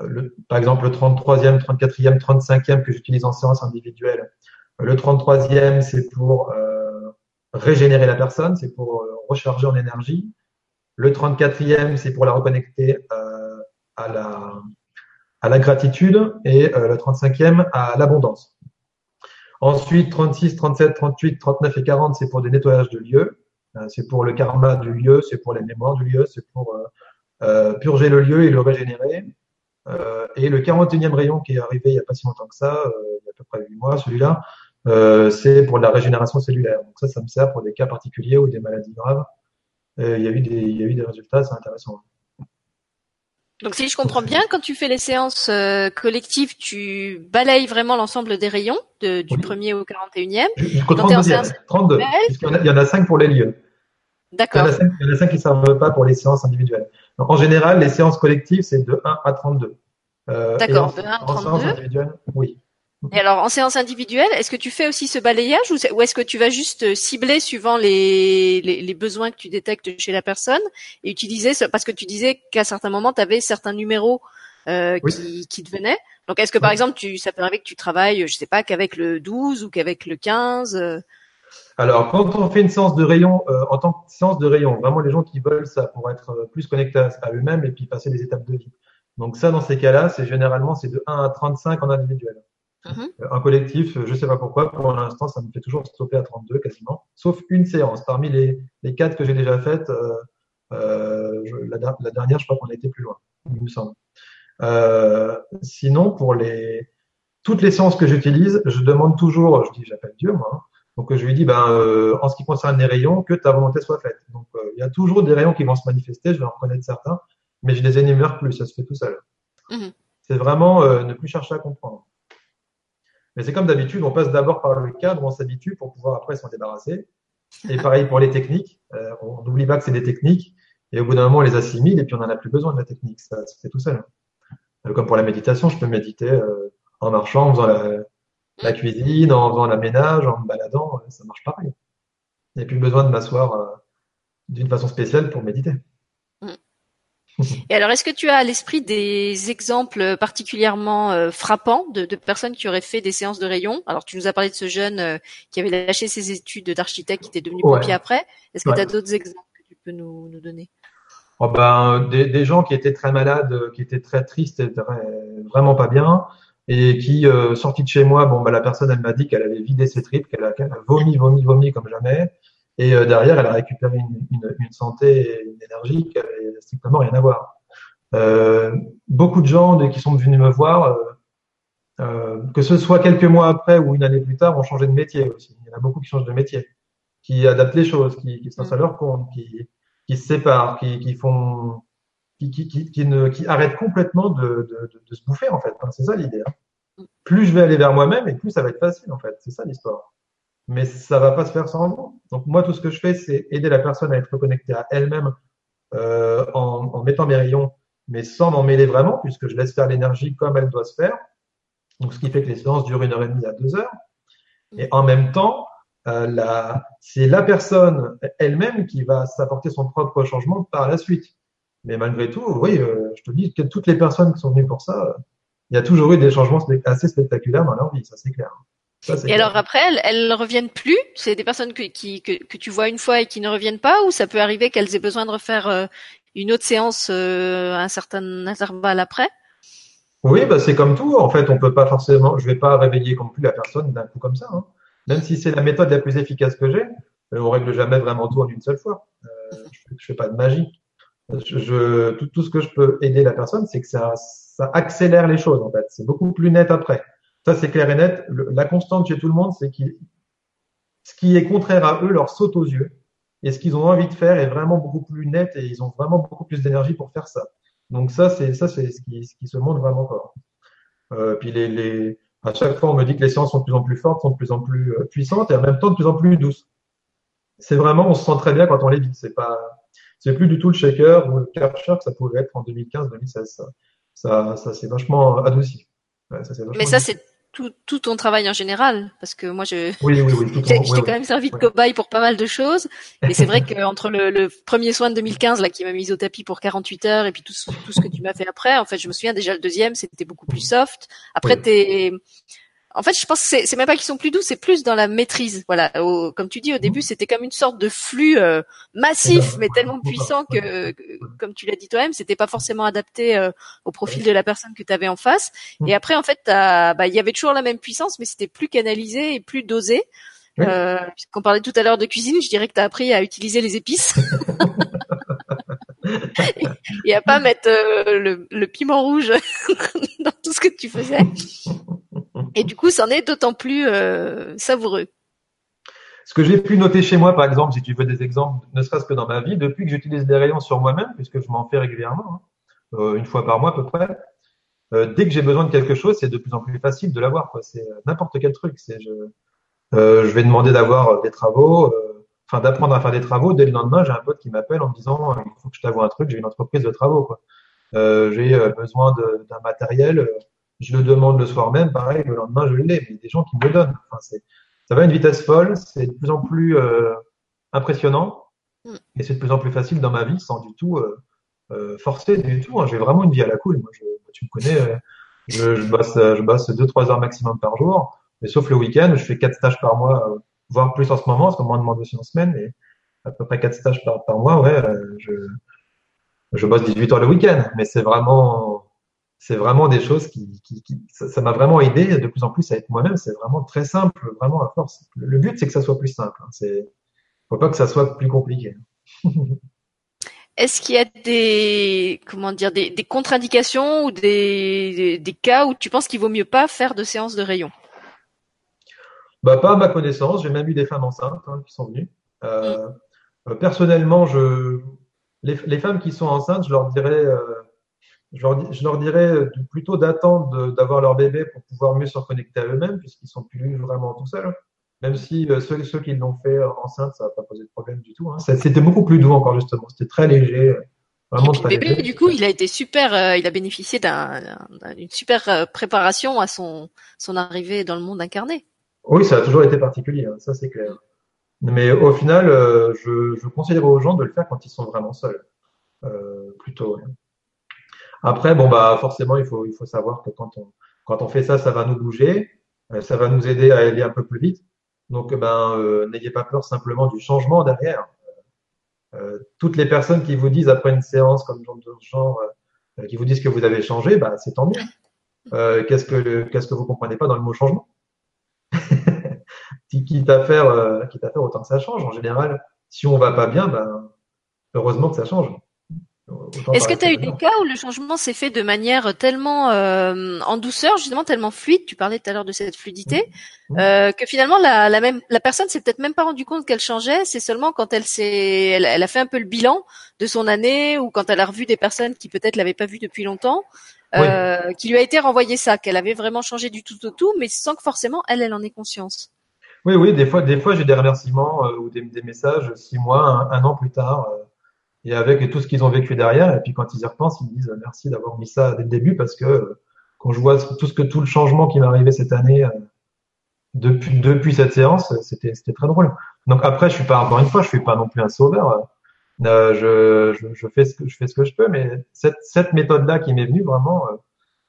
le, par exemple, le 33e, 34e, 35e que j'utilise en séance individuelle. Le 33e, c'est pour régénérer la personne, c'est pour euh, recharger en énergie. Le 34e, c'est pour la reconnecter euh, à, la, à la gratitude. Et euh, le 35e, à l'abondance. Ensuite, 36, 37, 38, 39 et 40, c'est pour des nettoyages de lieux. c'est pour le karma du lieu, c'est pour les mémoires du lieu, c'est pour purger le lieu et le régénérer. et le 41e rayon qui est arrivé il n'y a pas si longtemps que ça, il y a à peu près 8 mois, celui-là, euh, c'est pour la régénération cellulaire. Donc ça, ça me sert pour des cas particuliers ou des maladies graves. Euh, il, y a eu des, il y a eu des résultats assez intéressants. Donc si je comprends bien, quand tu fais les séances euh, collectives, tu balayes vraiment l'ensemble des rayons de, du premier au 41e. Jusqu'au 32 il y, en a, il y en a 5 pour les lieux. D'accord. Il y en a 5 qui ne servent pas pour les séances individuelles. En général, les séances collectives, c'est de 1 à 32. Euh, D'accord, de 1 à 32. En séance individuelle, oui. Et alors, en séance individuelle, est-ce que tu fais aussi ce balayage ou est-ce que tu vas juste euh, cibler suivant les, les, les, besoins que tu détectes chez la personne et utiliser parce que tu disais qu'à certains moments, tu avais certains numéros euh, qui, qui te venaient. Donc, est-ce que par exemple, tu, ça peut arriver que tu travailles, je sais pas, qu'avec le 12 ou qu'avec le 15 euh? Alors, quand on fait une séance de rayon, euh, en tant que séance de rayon, vraiment les gens qui veulent ça pour être plus connectés à eux-mêmes et puis passer les étapes de vie. Donc ça, dans ces cas-là, c'est généralement c'est de 1 à 35 en individuel. Mhm. Un collectif, je sais pas pourquoi, pour l'instant, ça me fait toujours stopper à 32 quasiment, sauf une séance. Parmi les, les quatre que j'ai déjà faites, euh, euh, la, la, dernière, je crois qu'on a été plus loin, il me semble. Euh, sinon, pour les toutes les séances que j'utilise, je demande toujours, je dis, j'appelle Dieu moi, hein. donc je lui dis, ben, euh, en ce qui concerne les rayons, que ta volonté soit faite. Donc euh, il y a toujours des rayons qui vont se manifester, je vais en reconnaître certains, mais je les énumère plus, ça se fait tout seul. Mhm. C'est vraiment euh, ne plus chercher à comprendre. Mais c'est comme d'habitude, on passe d'abord par le cadre, on s'habitue pour pouvoir après s'en débarrasser. Et pareil pour les techniques, euh, on n'oublie pas que c'est des techniques, et au bout d'un moment, on les assimile, et puis on n'en a plus besoin de la technique, ça se tout seul. Euh, comme pour la méditation, je peux méditer euh, en marchant, en faisant la, cuisine, en faisant la ménage, en me baladant, ça marche pareil. Il n'y a plus besoin de m'asseoir d'une façon spéciale pour méditer. Et alors, est-ce que tu as à l'esprit des exemples particulièrement euh, frappants de, de, personnes qui auraient fait des séances de rayons Alors, tu nous as parlé de ce jeune euh, qui avait lâché ses études d'architecte, qui était devenu pompier après. Est-ce que tu as d'autres exemples que tu peux nous, nous donner? Oh ben, des, des, gens qui étaient très malades, qui étaient très tristes, et vraiment pas bien, et qui, euh, sortis de chez moi, bon, bah, la personne, elle m'a dit qu'elle avait vidé ses tripes, qu'elle a, vomi, vomi, vomi comme jamais, et euh, derrière, elle a récupéré une, une, une, santé et une énergie qui avait strictement rien à voir. Euh, beaucoup de gens qui sont venus me voir, euh, euh, que ce soit quelques mois après ou une année plus tard, ont changé de métier aussi. Il y en a beaucoup qui changent de métier, qui adaptent les choses, qui, qui sont à leur compte, qui, qui se séparent, qui, qui font, qui, qui, qui, ne, qui arrêtent complètement de, de, de, de se bouffer en fait. c'est ça l'idée. Hein. Plus je vais aller vers moi-même et plus ça va être facile en fait. C'est ça l'histoire mais ça va pas se faire sans moi. Donc moi, tout ce que je fais, c'est aider la personne à être connectée à elle-même euh, en, en, mettant mes rayons, mais sans m'en mêler vraiment, puisque je laisse faire l'énergie comme elle doit se faire. Donc ce qui fait que les séances durent une heure et demie à deux heures. Et en même temps, euh, c'est la personne elle-même qui va s'apporter son propre changement par la suite. Mais malgré tout, oui, euh, je te dis que toutes les personnes qui sont venues pour ça, il y a toujours eu des changements assez spectaculaires dans leur vie, ça c'est clair et alors après, elles, elles reviennent plus C'est des personnes que, qui, que, que, tu vois une fois et qui ne reviennent pas Ou ça peut arriver qu'elles aient besoin de refaire euh, une autre séance euh, un certain intervalle après? Oui, bah c'est comme tout. En fait, on peut pas forcément. Je vais pas réveiller non plus la personne d'un coup comme ça. Hein. Même si c'est la méthode la plus efficace que j'ai, euh, on règle jamais vraiment tout en une seule fois. Euh, je, je fais pas de magie. Je, je tout, tout, ce que je peux aider la personne, c'est que ça, ça accélère les choses en fait. C'est beaucoup plus net après. Ça, c'est clair et net. la constante chez tout le monde, c'est que ce qui est contraire à eux leur saute aux yeux. Et ce qu'ils ont envie de faire est vraiment beaucoup plus net et ils ont vraiment beaucoup plus d'énergie pour faire ça. Donc ça, c'est ça, c'est ce qui, ce qui se montre vraiment fort. Euh, puis les, les, à chaque fois, on me dit que les séances sont de plus en plus fortes, sont de plus en plus euh, puissantes et en même temps de plus en plus douces. C'est vraiment, on se sent très bien quand on les vit. C'est pas, c'est plus du tout le shaker ou le Karcher que ça pouvait être en 2015-2016. Ça, ça, ça s'est vachement adouci. Mais ça, c'est tout, tout, ton travail en général, parce que moi, je, oui, oui, oui, j'ai quand même servi de cobaye pour pas mal de choses. Et c'est vrai qu'entre le, le premier soin de 2015, là, qui m'a mise au tapis pour 48 heures, et puis tout, tout ce que tu m'as fait après, en fait, je me souviens déjà le deuxième, c'était beaucoup plus soft. Après, t'es, en fait, je pense que c'est, même pas qu'ils sont plus doux, c'est plus dans la maîtrise. Voilà, comme tu dis au début, c'était comme une sorte de flux euh, massif, mais tellement puissant que, comme tu l'as dit toi-même, c'était pas forcément adapté euh, au profil de la personne que tu avais en face. Et après, en fait, bah, il y avait toujours la même puissance, mais c'était plus canalisé et plus dosé. Euh, Puisqu'on parlait tout à l'heure de cuisine, je dirais que tu as appris à utiliser les épices. et, à pas mettre euh, le, piment rouge dans tout ce que tu faisais. Et du coup, c'en est d'autant plus euh, savoureux. Ce que j'ai pu noter chez moi, par exemple, si tu veux des exemples, ne serait-ce que dans ma vie, depuis que j'utilise des rayons sur moi-même, puisque je m'en fais régulièrement, hein, euh, une fois par mois à peu près, dès que j'ai besoin de quelque chose, c'est de plus en plus facile de l'avoir. C'est n'importe quel truc. Je vais demander d'avoir des travaux. Enfin d'apprendre à faire des travaux. Dès le lendemain, j'ai un pote qui m'appelle en me disant il faut que je t'avoue un truc, j'ai une entreprise de travaux quoi. Euh, j'ai euh, besoin d'un matériel, euh, je le demande le soir même, pareil, le lendemain je l'ai, mais des gens qui me le donnent. Enfin, ça va à une vitesse folle, c'est de plus en plus euh, impressionnant mm. et c'est de plus en plus facile dans ma vie sans du tout euh, forcer du tout. Hein. J'ai vraiment une vie à la cool. Moi, je, tu me connais, je, je bosse, je bosse deux trois heures maximum par jour, mais sauf le week-end, je fais quatre stages par mois, voire plus en ce moment, parce qu'on m'en demande aussi en semaine, mais à peu près quatre stages par, mois, ouais, je je bosse 18 heures le week-end, mais c'est vraiment, c'est vraiment des choses qui, qui, ça m'a vraiment aidé de plus en plus à être moi-même. C'est vraiment très simple, vraiment à force. Le but, c'est que ça soit plus simple. Hein. C'est, faut pas que ça soit plus compliqué. Est-ce qu'il y a des comment dire des, des contre-indications ou des, des, cas où tu penses qu'il vaut mieux pas faire de séance de rayon? Bah pas à ma connaissance. J'ai même eu des femmes enceintes hein, qui sont venues. Euh, euh personnellement, je les, les, femmes qui sont enceintes, je leur dirais, euh, je, leur, je leur dirais plutôt d'attendre d'avoir leur bébé pour pouvoir mieux se reconnecter à eux-mêmes, puisqu'ils sont plus vraiment tout seuls. Même si euh, ceux, ceux qui l'ont fait enceinte, ça n'a pas posé de problème du tout. Hein. C'était beaucoup plus doux encore justement. C'était très léger. Vraiment très le bébé, léger. du coup, il a été super. Euh, il a bénéficié d'une super euh, préparation à son son arrivée dans le monde incarné. Oui, ça a toujours été particulier. Hein, ça c'est clair. Mais au final, euh, je, je conseillerais aux gens de le faire quand ils sont vraiment seuls, euh, plutôt. Après, bon bah forcément, il faut il faut savoir que quand on quand on fait ça, ça va nous bouger, euh, ça va nous aider à aller un peu plus vite. Donc ben euh, n'ayez pas peur simplement du changement derrière. Toutes les personnes qui vous disent après une séance comme genre, genre qui vous disent que vous avez changé, bah c'est tant mieux. qu'est-ce que qu'est-ce que vous comprenez pas dans le mot changement? Quitte à faire, euh, quitte à faire autant que ça change. En général, si on va pas bien, ben, heureusement que ça change. Est-ce que tu as eu des cas où le changement s'est fait de manière tellement euh, en douceur, justement tellement fluide, tu parlais tout à l'heure de cette fluidité, mmh. Euh, que finalement la, la, même la personne s'est peut-être même pas rendu compte qu'elle changeait, c'est seulement quand elle s'est elle, elle, a fait un peu le bilan de son année ou quand elle a revu des personnes qui peut-être l'avaient pas vue depuis longtemps, euh, qui lui a été renvoyé ça, qu'elle avait vraiment changé du tout au tout, mais sans que forcément elle elle en ait conscience. Oui, oui, des fois, des fois, j'ai des remerciements euh, ou des, des, messages six mois, un, an plus tard, euh, et avec tout ce qu'ils ont vécu derrière. Et puis quand ils y repensent, ils me disent merci d'avoir mis ça dès le début parce que euh, quand je vois tout ce que tout le changement qui m'est arrivé cette année depuis depuis cette séance, c'était c'était très drôle. Donc après, je suis pas encore une fois, je suis pas non plus un sauveur. Je, je, je, fais ce que je fais ce que je peux, mais cette cette méthode là qui m'est venue vraiment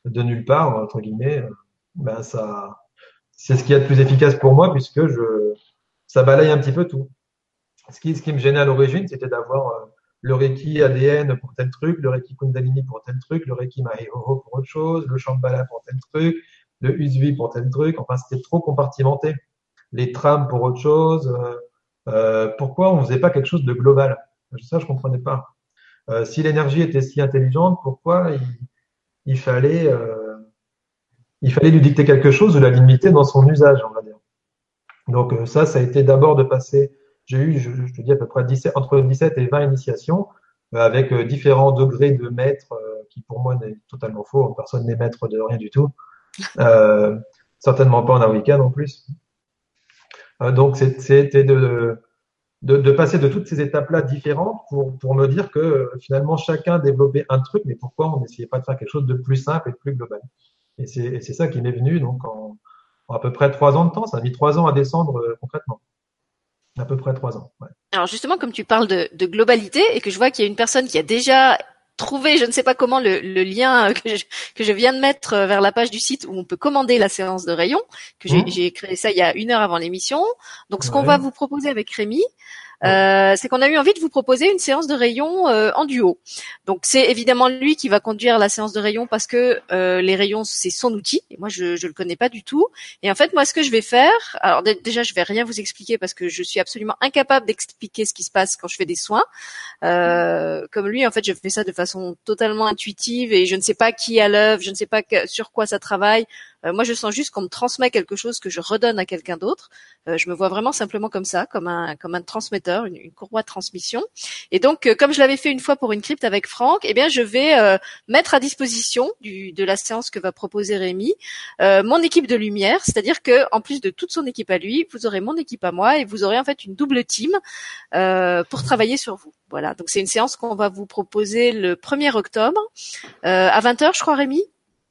de nulle part entre guillemets, ben ça c'est ce qui est le plus efficace pour moi puisque je, ça balaye un petit peu tout. Ce qui, ce qui me gênait à l'origine, c'était d'avoir euh, le Reiki ADN pour tel truc, le Reiki Kundalini pour tel truc, le Reiki Mahihoro pour autre chose, le Shambhala pour tel truc, le Usvi pour tel truc. Enfin, c'était trop compartimenté. Les trams pour autre chose. Euh, euh pourquoi on faisait pas quelque chose de global? Ça, je comprenais pas. Euh, si l'énergie était si intelligente, pourquoi il, il fallait euh, il fallait lui dicter quelque chose ou la limiter dans son usage, on va dire. Donc euh, ça, ça a été d'abord de passer, j'ai eu, je, te dis à peu près 17, entre 17 et 20 initiations, avec différents degrés de maître, qui pour moi n'est totalement faux, personne n'est maître de rien du tout. certainement pas en week-end en plus. donc c'était de, de, de, passer de toutes ces étapes-là différentes pour, pour me dire que finalement chacun développait un truc, mais pourquoi on n'essayait pas de faire quelque chose de plus simple et de plus global? Et c'est ça qui m'est venu donc en, en, à peu près trois ans de temps. Ça a mis trois ans à descendre euh, concrètement. À peu près trois ans. Alors justement, comme tu parles de, de globalité et que je vois qu'il y a une personne qui a déjà trouvé, je ne sais pas comment, le, le lien que je, que je, viens de mettre vers la page du site où on peut commander la séance de rayon, que j'ai mmh. créé ça il y a une heure avant l'émission. Donc ce qu'on va vous proposer avec Rémi, euh, c'est qu'on a eu envie de vous proposer une séance de rayon euh, en duo. Donc c'est évidemment lui qui va conduire la séance de rayon parce que euh, les rayons c'est son outil et moi je je le connais pas du tout. Et en fait moi ce que je vais faire, alors déjà je vais rien vous expliquer parce que je suis absolument incapable d'expliquer ce qui se passe quand je fais des soins. comme lui en fait je fais ça de façon totalement intuitive et je ne sais pas qui à l'œuvre, je ne sais pas sur quoi ça travaille. Moi, je sens juste qu'on me transmet quelque chose que je redonne à quelqu'un d'autre. je me vois vraiment simplement comme ça, comme un comme un transmetteur, une, courroie de transmission. Et donc, comme je l'avais fait une fois pour une crypte avec Franck, eh bien, je vais mettre à disposition du, de la séance que va proposer Rémi mon équipe de lumière, c'est-à-dire que en plus de toute son équipe à lui, vous aurez mon équipe à moi et vous aurez en fait une double team pour travailler sur vous. Voilà, donc c'est une séance qu'on va vous proposer le 1er octobre euh, à 20h, je crois, Rémi?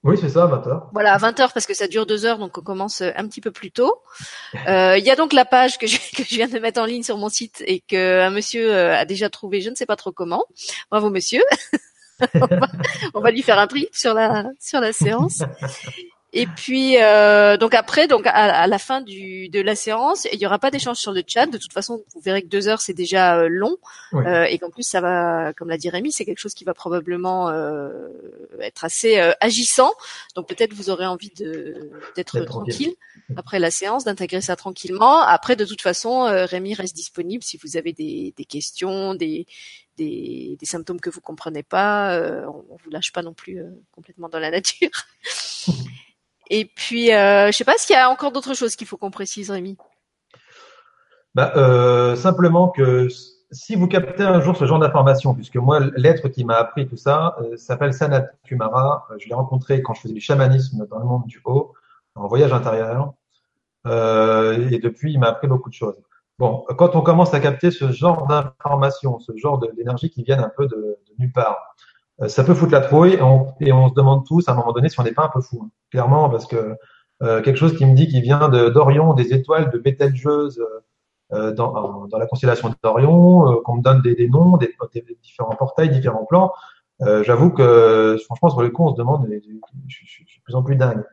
Oui, c'est ça, à 20h. Voilà, à 20h parce que ça dure deux heures, donc on commence un petit peu plus tôt. Euh, il y a donc la page que je, que je viens de mettre en ligne sur mon site et que un monsieur euh, a déjà trouvé, je ne sais pas trop comment. Bravo, monsieur. on, va, on va lui faire un prix sur la sur la séance. Et puis euh, donc après, donc à, la fin du, de la séance, il y aura pas d'échange sur le chat. De toute façon, vous verrez que deux heures c'est déjà euh, long euh, et qu'en plus ça va, comme l'a dit Rémi, c'est quelque chose qui va probablement euh, être assez euh, agissant. Donc peut-être vous aurez envie de d'être tranquille après la séance, d'intégrer ça tranquillement. Après, de toute façon, Rémi reste disponible si vous avez des, des questions, des, des, des, symptômes que vous comprenez pas. on, on vous lâche pas non plus complètement dans la nature. Et puis, euh, je sais pas s'il y a encore d'autres choses qu'il faut qu'on précise, Rémi. Bah, euh, simplement que si vous captez un jour ce genre d'information, puisque moi, l'être qui m'a appris tout ça euh, s'appelle Sanat Kumara. Je l'ai rencontré quand je faisais du chamanisme dans le monde du haut, en voyage intérieur. Et depuis, il m'a appris beaucoup de choses. Bon, quand on commence à capter ce genre d'informations, ce genre d'énergie qui viennent un peu de, nulle part, ça peut foutre la trouille et on, se demande tous à un moment donné si on n'est pas un peu fou. Hein. Clairement, parce que euh, quelque chose qui me dit qu'il vient d'Orion, des étoiles, de Bételgeuse euh, dans, dans, la constellation d'Orion, euh, qu'on me donne des, des noms, des, des, différents portails, différents plans. Euh, J'avoue que franchement, sur le coup, on se demande, je, je, je, suis de plus en plus dingue.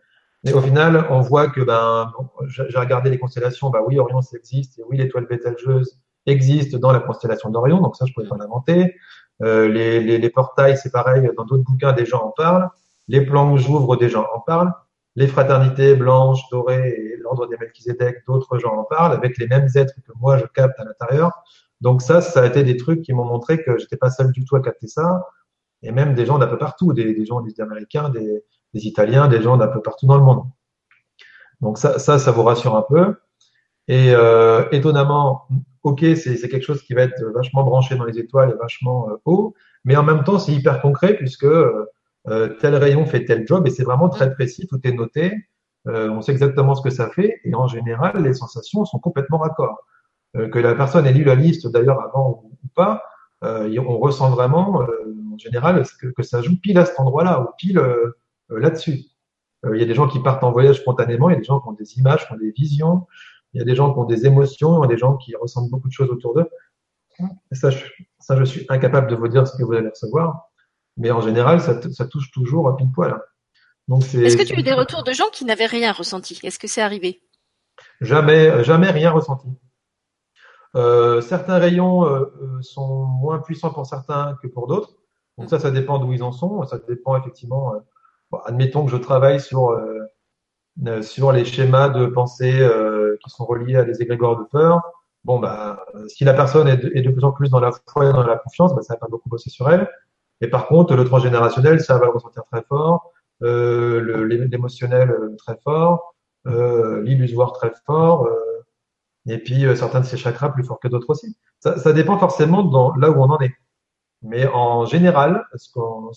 Mais au final, on voit que ben, j'ai regardé les constellations, bah oui, Orion ça existe, et oui, l'étoile Bételgeuse existe dans la constellation d'Orion, donc ça, je pourrais pas l'inventer. Euh, les, les, les, portails, c'est pareil, dans d'autres bouquins, des gens en parlent. Les plans que j'ouvre, des gens en parlent. Les fraternités blanches, dorées et l'ordre des Melchizedek, d'autres gens en parlent, avec les mêmes êtres que moi, je capte à l'intérieur. Donc ça, ça a été des trucs qui m'ont montré que j'étais pas seul du tout à capter ça. Et même des gens d'un peu partout, des, des gens des Américains, des, des Italiens, des gens d'un peu partout dans le monde. Donc ça, ça, ça vous rassure un peu. Et euh, étonnamment, ok, c'est quelque chose qui va être vachement branché dans les étoiles et vachement euh, haut, mais en même temps, c'est hyper concret puisque euh, tel rayon fait tel job et c'est vraiment très précis, tout est noté, on sait exactement ce que ça fait et en général, les sensations sont complètement raccord. que la personne ait lu la liste d'ailleurs avant ou, pas, on ressent vraiment en général que, que, ça joue pile à cet endroit-là ou pile là-dessus. Il y a des gens qui partent en voyage spontanément, il y a des gens qui ont des images, qui ont des visions, il y a des gens qui ont des émotions, il y a des gens qui ressentent beaucoup de choses autour d'eux. ça, je, ça, je suis incapable de vous dire ce que vous allez recevoir. Mais en général, ça, ça touche toujours à pile poil. Est-ce que tu as eu des retours de gens qui n'avaient rien ressenti? Est-ce que c'est arrivé? Jamais, jamais rien ressenti. Euh, certains rayons euh, euh, sont moins puissants pour certains que pour d'autres. Donc ça, ça dépend d'où ils en sont. Ça dépend effectivement. Euh, bon, admettons que je travaille sur euh, euh, sur les schémas de pensée euh, qui sont reliés à des égrégores de peur. Bon, bah, si la personne est de, plus en plus dans la foi et dans la confiance, bah, ça va pas beaucoup bosser sur elle. Et par contre, le transgénérationnel, ça va le ressentir très fort, euh, l'émotionnel euh, très fort, euh, l'illusoire très fort, euh, et puis certains de ces chakras plus forts que d'autres aussi. Ça, ça, dépend forcément dans là où on en est. Mais en général, ce,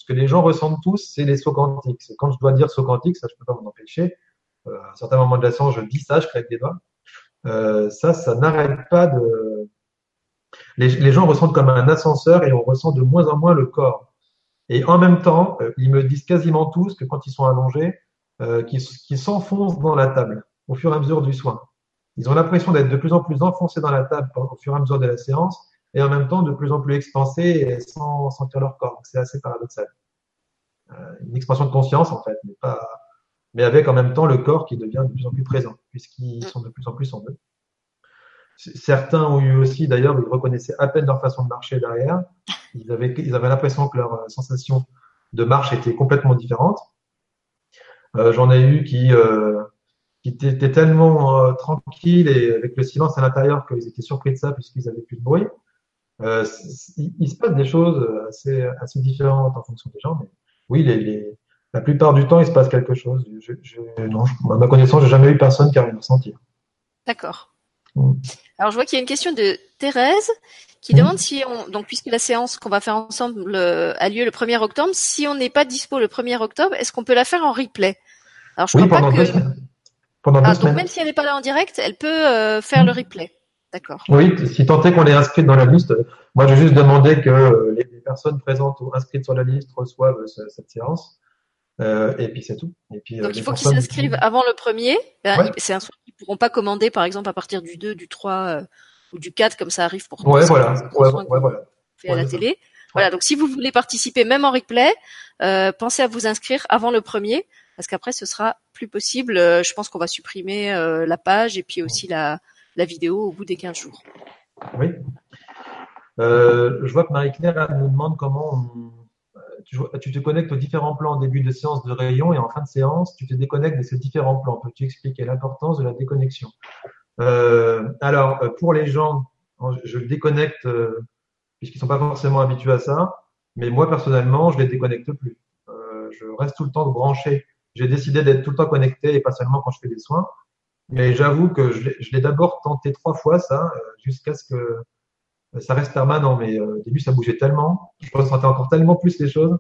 que les gens ressentent tous, c'est les sauts quantiques. Quand je dois dire saut quantique, ça je peux pas m'en empêcher. Euh, à un certain moment de la séance, je dis ça, je claque des doigts. Euh, ça, ça n'arrête pas de. Les, gens ressentent comme un ascenseur et on ressent de moins en moins le corps. Et en même temps, euh, ils me disent quasiment tous que quand ils sont allongés, euh, qu'ils s'enfoncent dans la table au fur et à mesure du soin. Ils ont l'impression d'être de plus en plus enfoncés dans la table au fur et à mesure de la séance et en même temps de plus en plus expansés et sans sentir leur corps. C'est assez paradoxal. Euh, une expansion de conscience en fait, mais pas mais avec en même temps le corps qui devient de plus en plus présent, puisqu'ils mm. sont de plus en plus en eux. Certains ont eu aussi, d'ailleurs, ils reconnaissaient à peine leur façon de marcher derrière. Ils avaient, ils avaient l'impression que leur euh, sensation de marche était complètement différente. Euh, J'en ai eu qui, euh, qui étaient tellement euh, tranquilles et avec le silence à l'intérieur qu'ils étaient surpris de ça puisqu'ils avaient plus de bruit. Euh, il, il, se passe des choses assez, assez différentes en fonction des gens, mais oui, les, les, la plupart du temps, il se passe quelque chose. Je, je, non, à ma connaissance, j'ai jamais eu personne qui a rien ressenti. D'accord. Mm. Alors je vois qu'il y a une question de Thérèse qui mm. demande si on, donc puisque la séance qu'on va faire ensemble euh, a lieu le 1er octobre, si on n'est pas dispo le 1er octobre, est-ce qu'on peut la faire en replay? Alors je oui, crois pas que. Pendant ah, donc même si elle n'est pas là en direct, elle peut euh, faire le replay. D'accord. Oui, si tant est qu'on est inscrite dans la liste, moi j'ai juste demandé que euh, les personnes présentes ou inscrites sur la liste reçoivent cette séance. Euh, et puis c'est tout. Et puis, Donc il faut qu'ils s'inscrivent avant le premier. Ben, c'est un soir qu'ils pourront pas commander, par exemple, à partir du 2, du 3 ou du 4, comme ça arrive pour ouais, voilà. Ouais, ouais, voilà. fait à la télé. Voilà, donc si vous voulez participer même en replay, euh, pensez à vous inscrire avant le premier, parce qu'après ce sera plus possible. Euh, je pense qu'on va supprimer euh, la page et puis aussi la, la vidéo au bout des 15 jours. Oui. Euh, je vois que Marie-Claire nous demande comment tu, te connectes aux différents plans en début de séance de rayon et en fin de séance, tu te déconnectes de ces différents plans. Peux-tu expliquer l'importance de la déconnexion? Euh, Alors, pour les gens, je le déconnecte euh, puisqu'ils sont pas forcément habitués à ça, mais moi personnellement, je les déconnecte plus. Euh, je reste tout le temps branché j'ai décidé d'être tout le temps connecté et pas seulement quand je fais des soins. Mais j'avoue que je l'ai d'abord tenté trois fois ça, euh, jusqu'à ce que euh, ça reste permanent. Mais euh, au début, ça bougeait tellement, je ressentais encore tellement plus les choses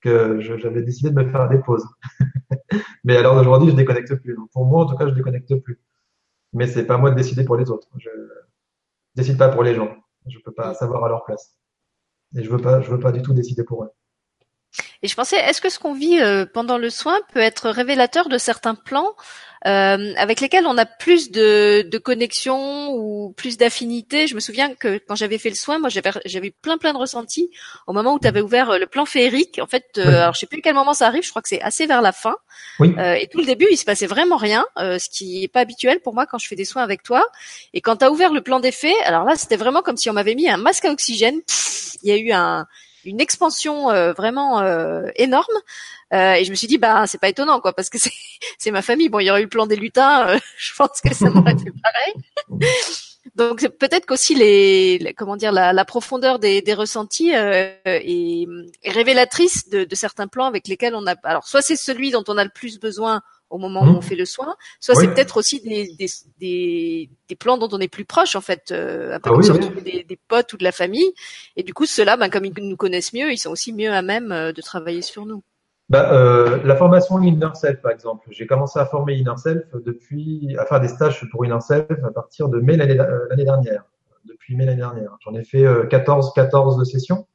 que j'avais décidé de me faire des pauses. mais alors d'aujourd'hui, je déconnecte plus. Donc, pour moi, en tout cas, je déconnecte plus. Mais c'est pas moi de décider pour les autres. Je décide pas pour les gens. Je peux pas savoir à leur place. Et je veux pas, je veux pas du tout décider pour eux. Et je pensais, est-ce que ce qu'on vit euh, pendant le soin peut être révélateur de certains plans euh, avec lesquels on a plus de, de connexion ou plus d'affinité? Je me souviens que quand j'avais fait le soin, moi j'avais plein plein de ressentis au moment où tu avais ouvert euh, le plan féerique. En fait, alors je sais plus à quel moment ça arrive. Je crois que c'est assez vers la fin. Oui. et tout le début, il se passait vraiment rien, ce qui est pas habituel pour moi quand je fais des soins avec toi. Et quand tu as ouvert le plan d'effet, alors là, c'était vraiment comme si on m'avait mis un masque à oxygène. il y a eu un une expansion euh, vraiment euh, énorme. Euh, et je me suis dit, bah c'est pas étonnant quoi, parce que c'est c'est ma famille. Bon, il y aurait eu le plan des lutins, je pense que ça m'aurait fait pareil. Donc peut-être qu'aussi les, comment dire la, la profondeur des, des ressentis est, est, révélatrice de, de, certains plans avec lesquels on a. Alors soit c'est celui dont on a le plus besoin au moment où mmh. on fait le soin, soit c'est peut-être aussi des, des, des, des, plans dont on est plus proche en fait, euh, un peu ah comme des, des, potes ou de la famille. Et du coup, ceux-là, ben, comme ils nous connaissent mieux, ils sont aussi mieux à même euh, de travailler sur nous. Bah, euh, la formation Inner Self, par exemple. J'ai commencé à former Inner Self depuis, à faire des stages pour Inner Self à partir de mai l'année dernière. Depuis mai l'année dernière. J'en ai fait 14, 14 sessions.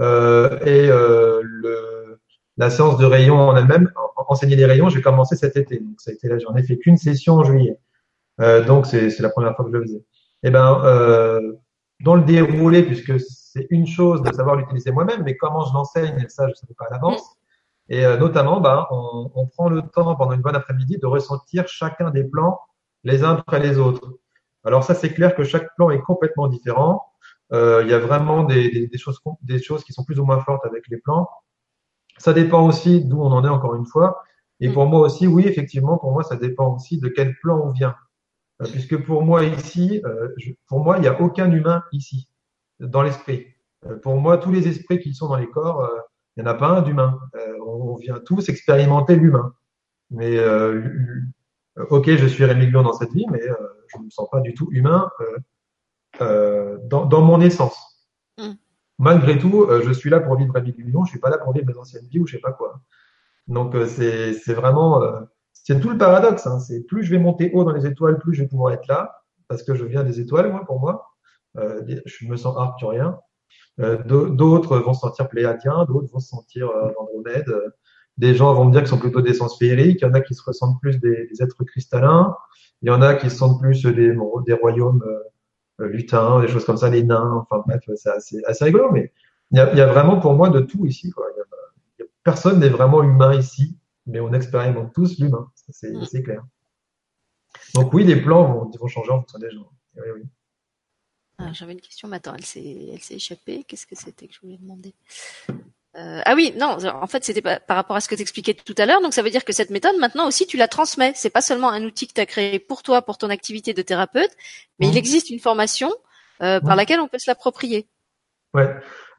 Euh, et le, la séance de rayon en elle-même, enseigner les rayons, j'ai commencé cet été. Donc ça a été là, j'en ai fait qu'une session en juillet. Euh, donc c'est la première fois que je le faisais. Et eh ben euh, dans le déroulé, puisque c'est une chose de savoir l'utiliser moi-même, mais comment je l'enseigne, ça je ne savais pas à l'avance. Et euh, notamment, ben, on, on, prend le temps pendant une bonne après-midi de ressentir chacun des plans les uns après les autres. Alors ça, c'est clair que chaque plan est complètement différent. Euh, il y a vraiment des, des, choses, des choses qui sont plus ou moins fortes avec les plans. Ça dépend aussi d'où on en est encore une fois. Et pour moi aussi, oui, effectivement, pour moi, ça dépend aussi de quel plan on vient. Euh, puisque pour moi ici, euh, pour moi, il n'y a aucun humain ici, dans l'esprit. Euh, pour moi, tous les esprits qui sont dans les corps, il n'y en a pas un d'humain. on vient tous expérimenter l'humain. Mais ok, je suis Rémi dans cette vie, mais je ne me sens pas du tout humain dans, dans, mon essence. Malgré tout, euh, je suis là pour vivre vie million, je suis pas là pour vivre mes anciennes vies ou je sais pas quoi. Donc euh, c'est vraiment euh, c'est tout le paradoxe. Hein. C'est plus je vais monter haut dans les étoiles, plus je vais pouvoir être là parce que je viens des étoiles, moi pour moi. je me sens arcturien. d'autres vont se sentir pléiadiens, d'autres vont se sentir Andromède. Des gens vont me dire qu'ils sont plutôt des sens féeriques. Il y en a qui se ressentent plus des, êtres cristallins. Il y en a qui se sentent plus des, royaumes euh, lutins, des choses comme ça, les nains, enfin bref, c'est assez, assez rigolo, mais il y a, y a, vraiment pour moi de tout ici. Quoi. Y a, personne n'est vraiment humain ici, mais on expérimente tous l'humain, c'est mm. clair. Donc oui, les plans vont, vont changer en fonction des gens. Oui, oui. Ah, J'avais une question, mais attends, elle s'est échappée. Qu'est-ce que c'était que je voulais demander? Euh, ah oui, non, en fait, c'était par rapport à ce que tu expliquais tout à l'heure. Donc, ça veut dire que cette méthode, maintenant aussi, tu la transmets. C'est pas seulement un outil que tu as créé pour toi, pour ton activité de thérapeute, mais il mmh. existe une formation euh, par laquelle on peut se l'approprier. Ouais.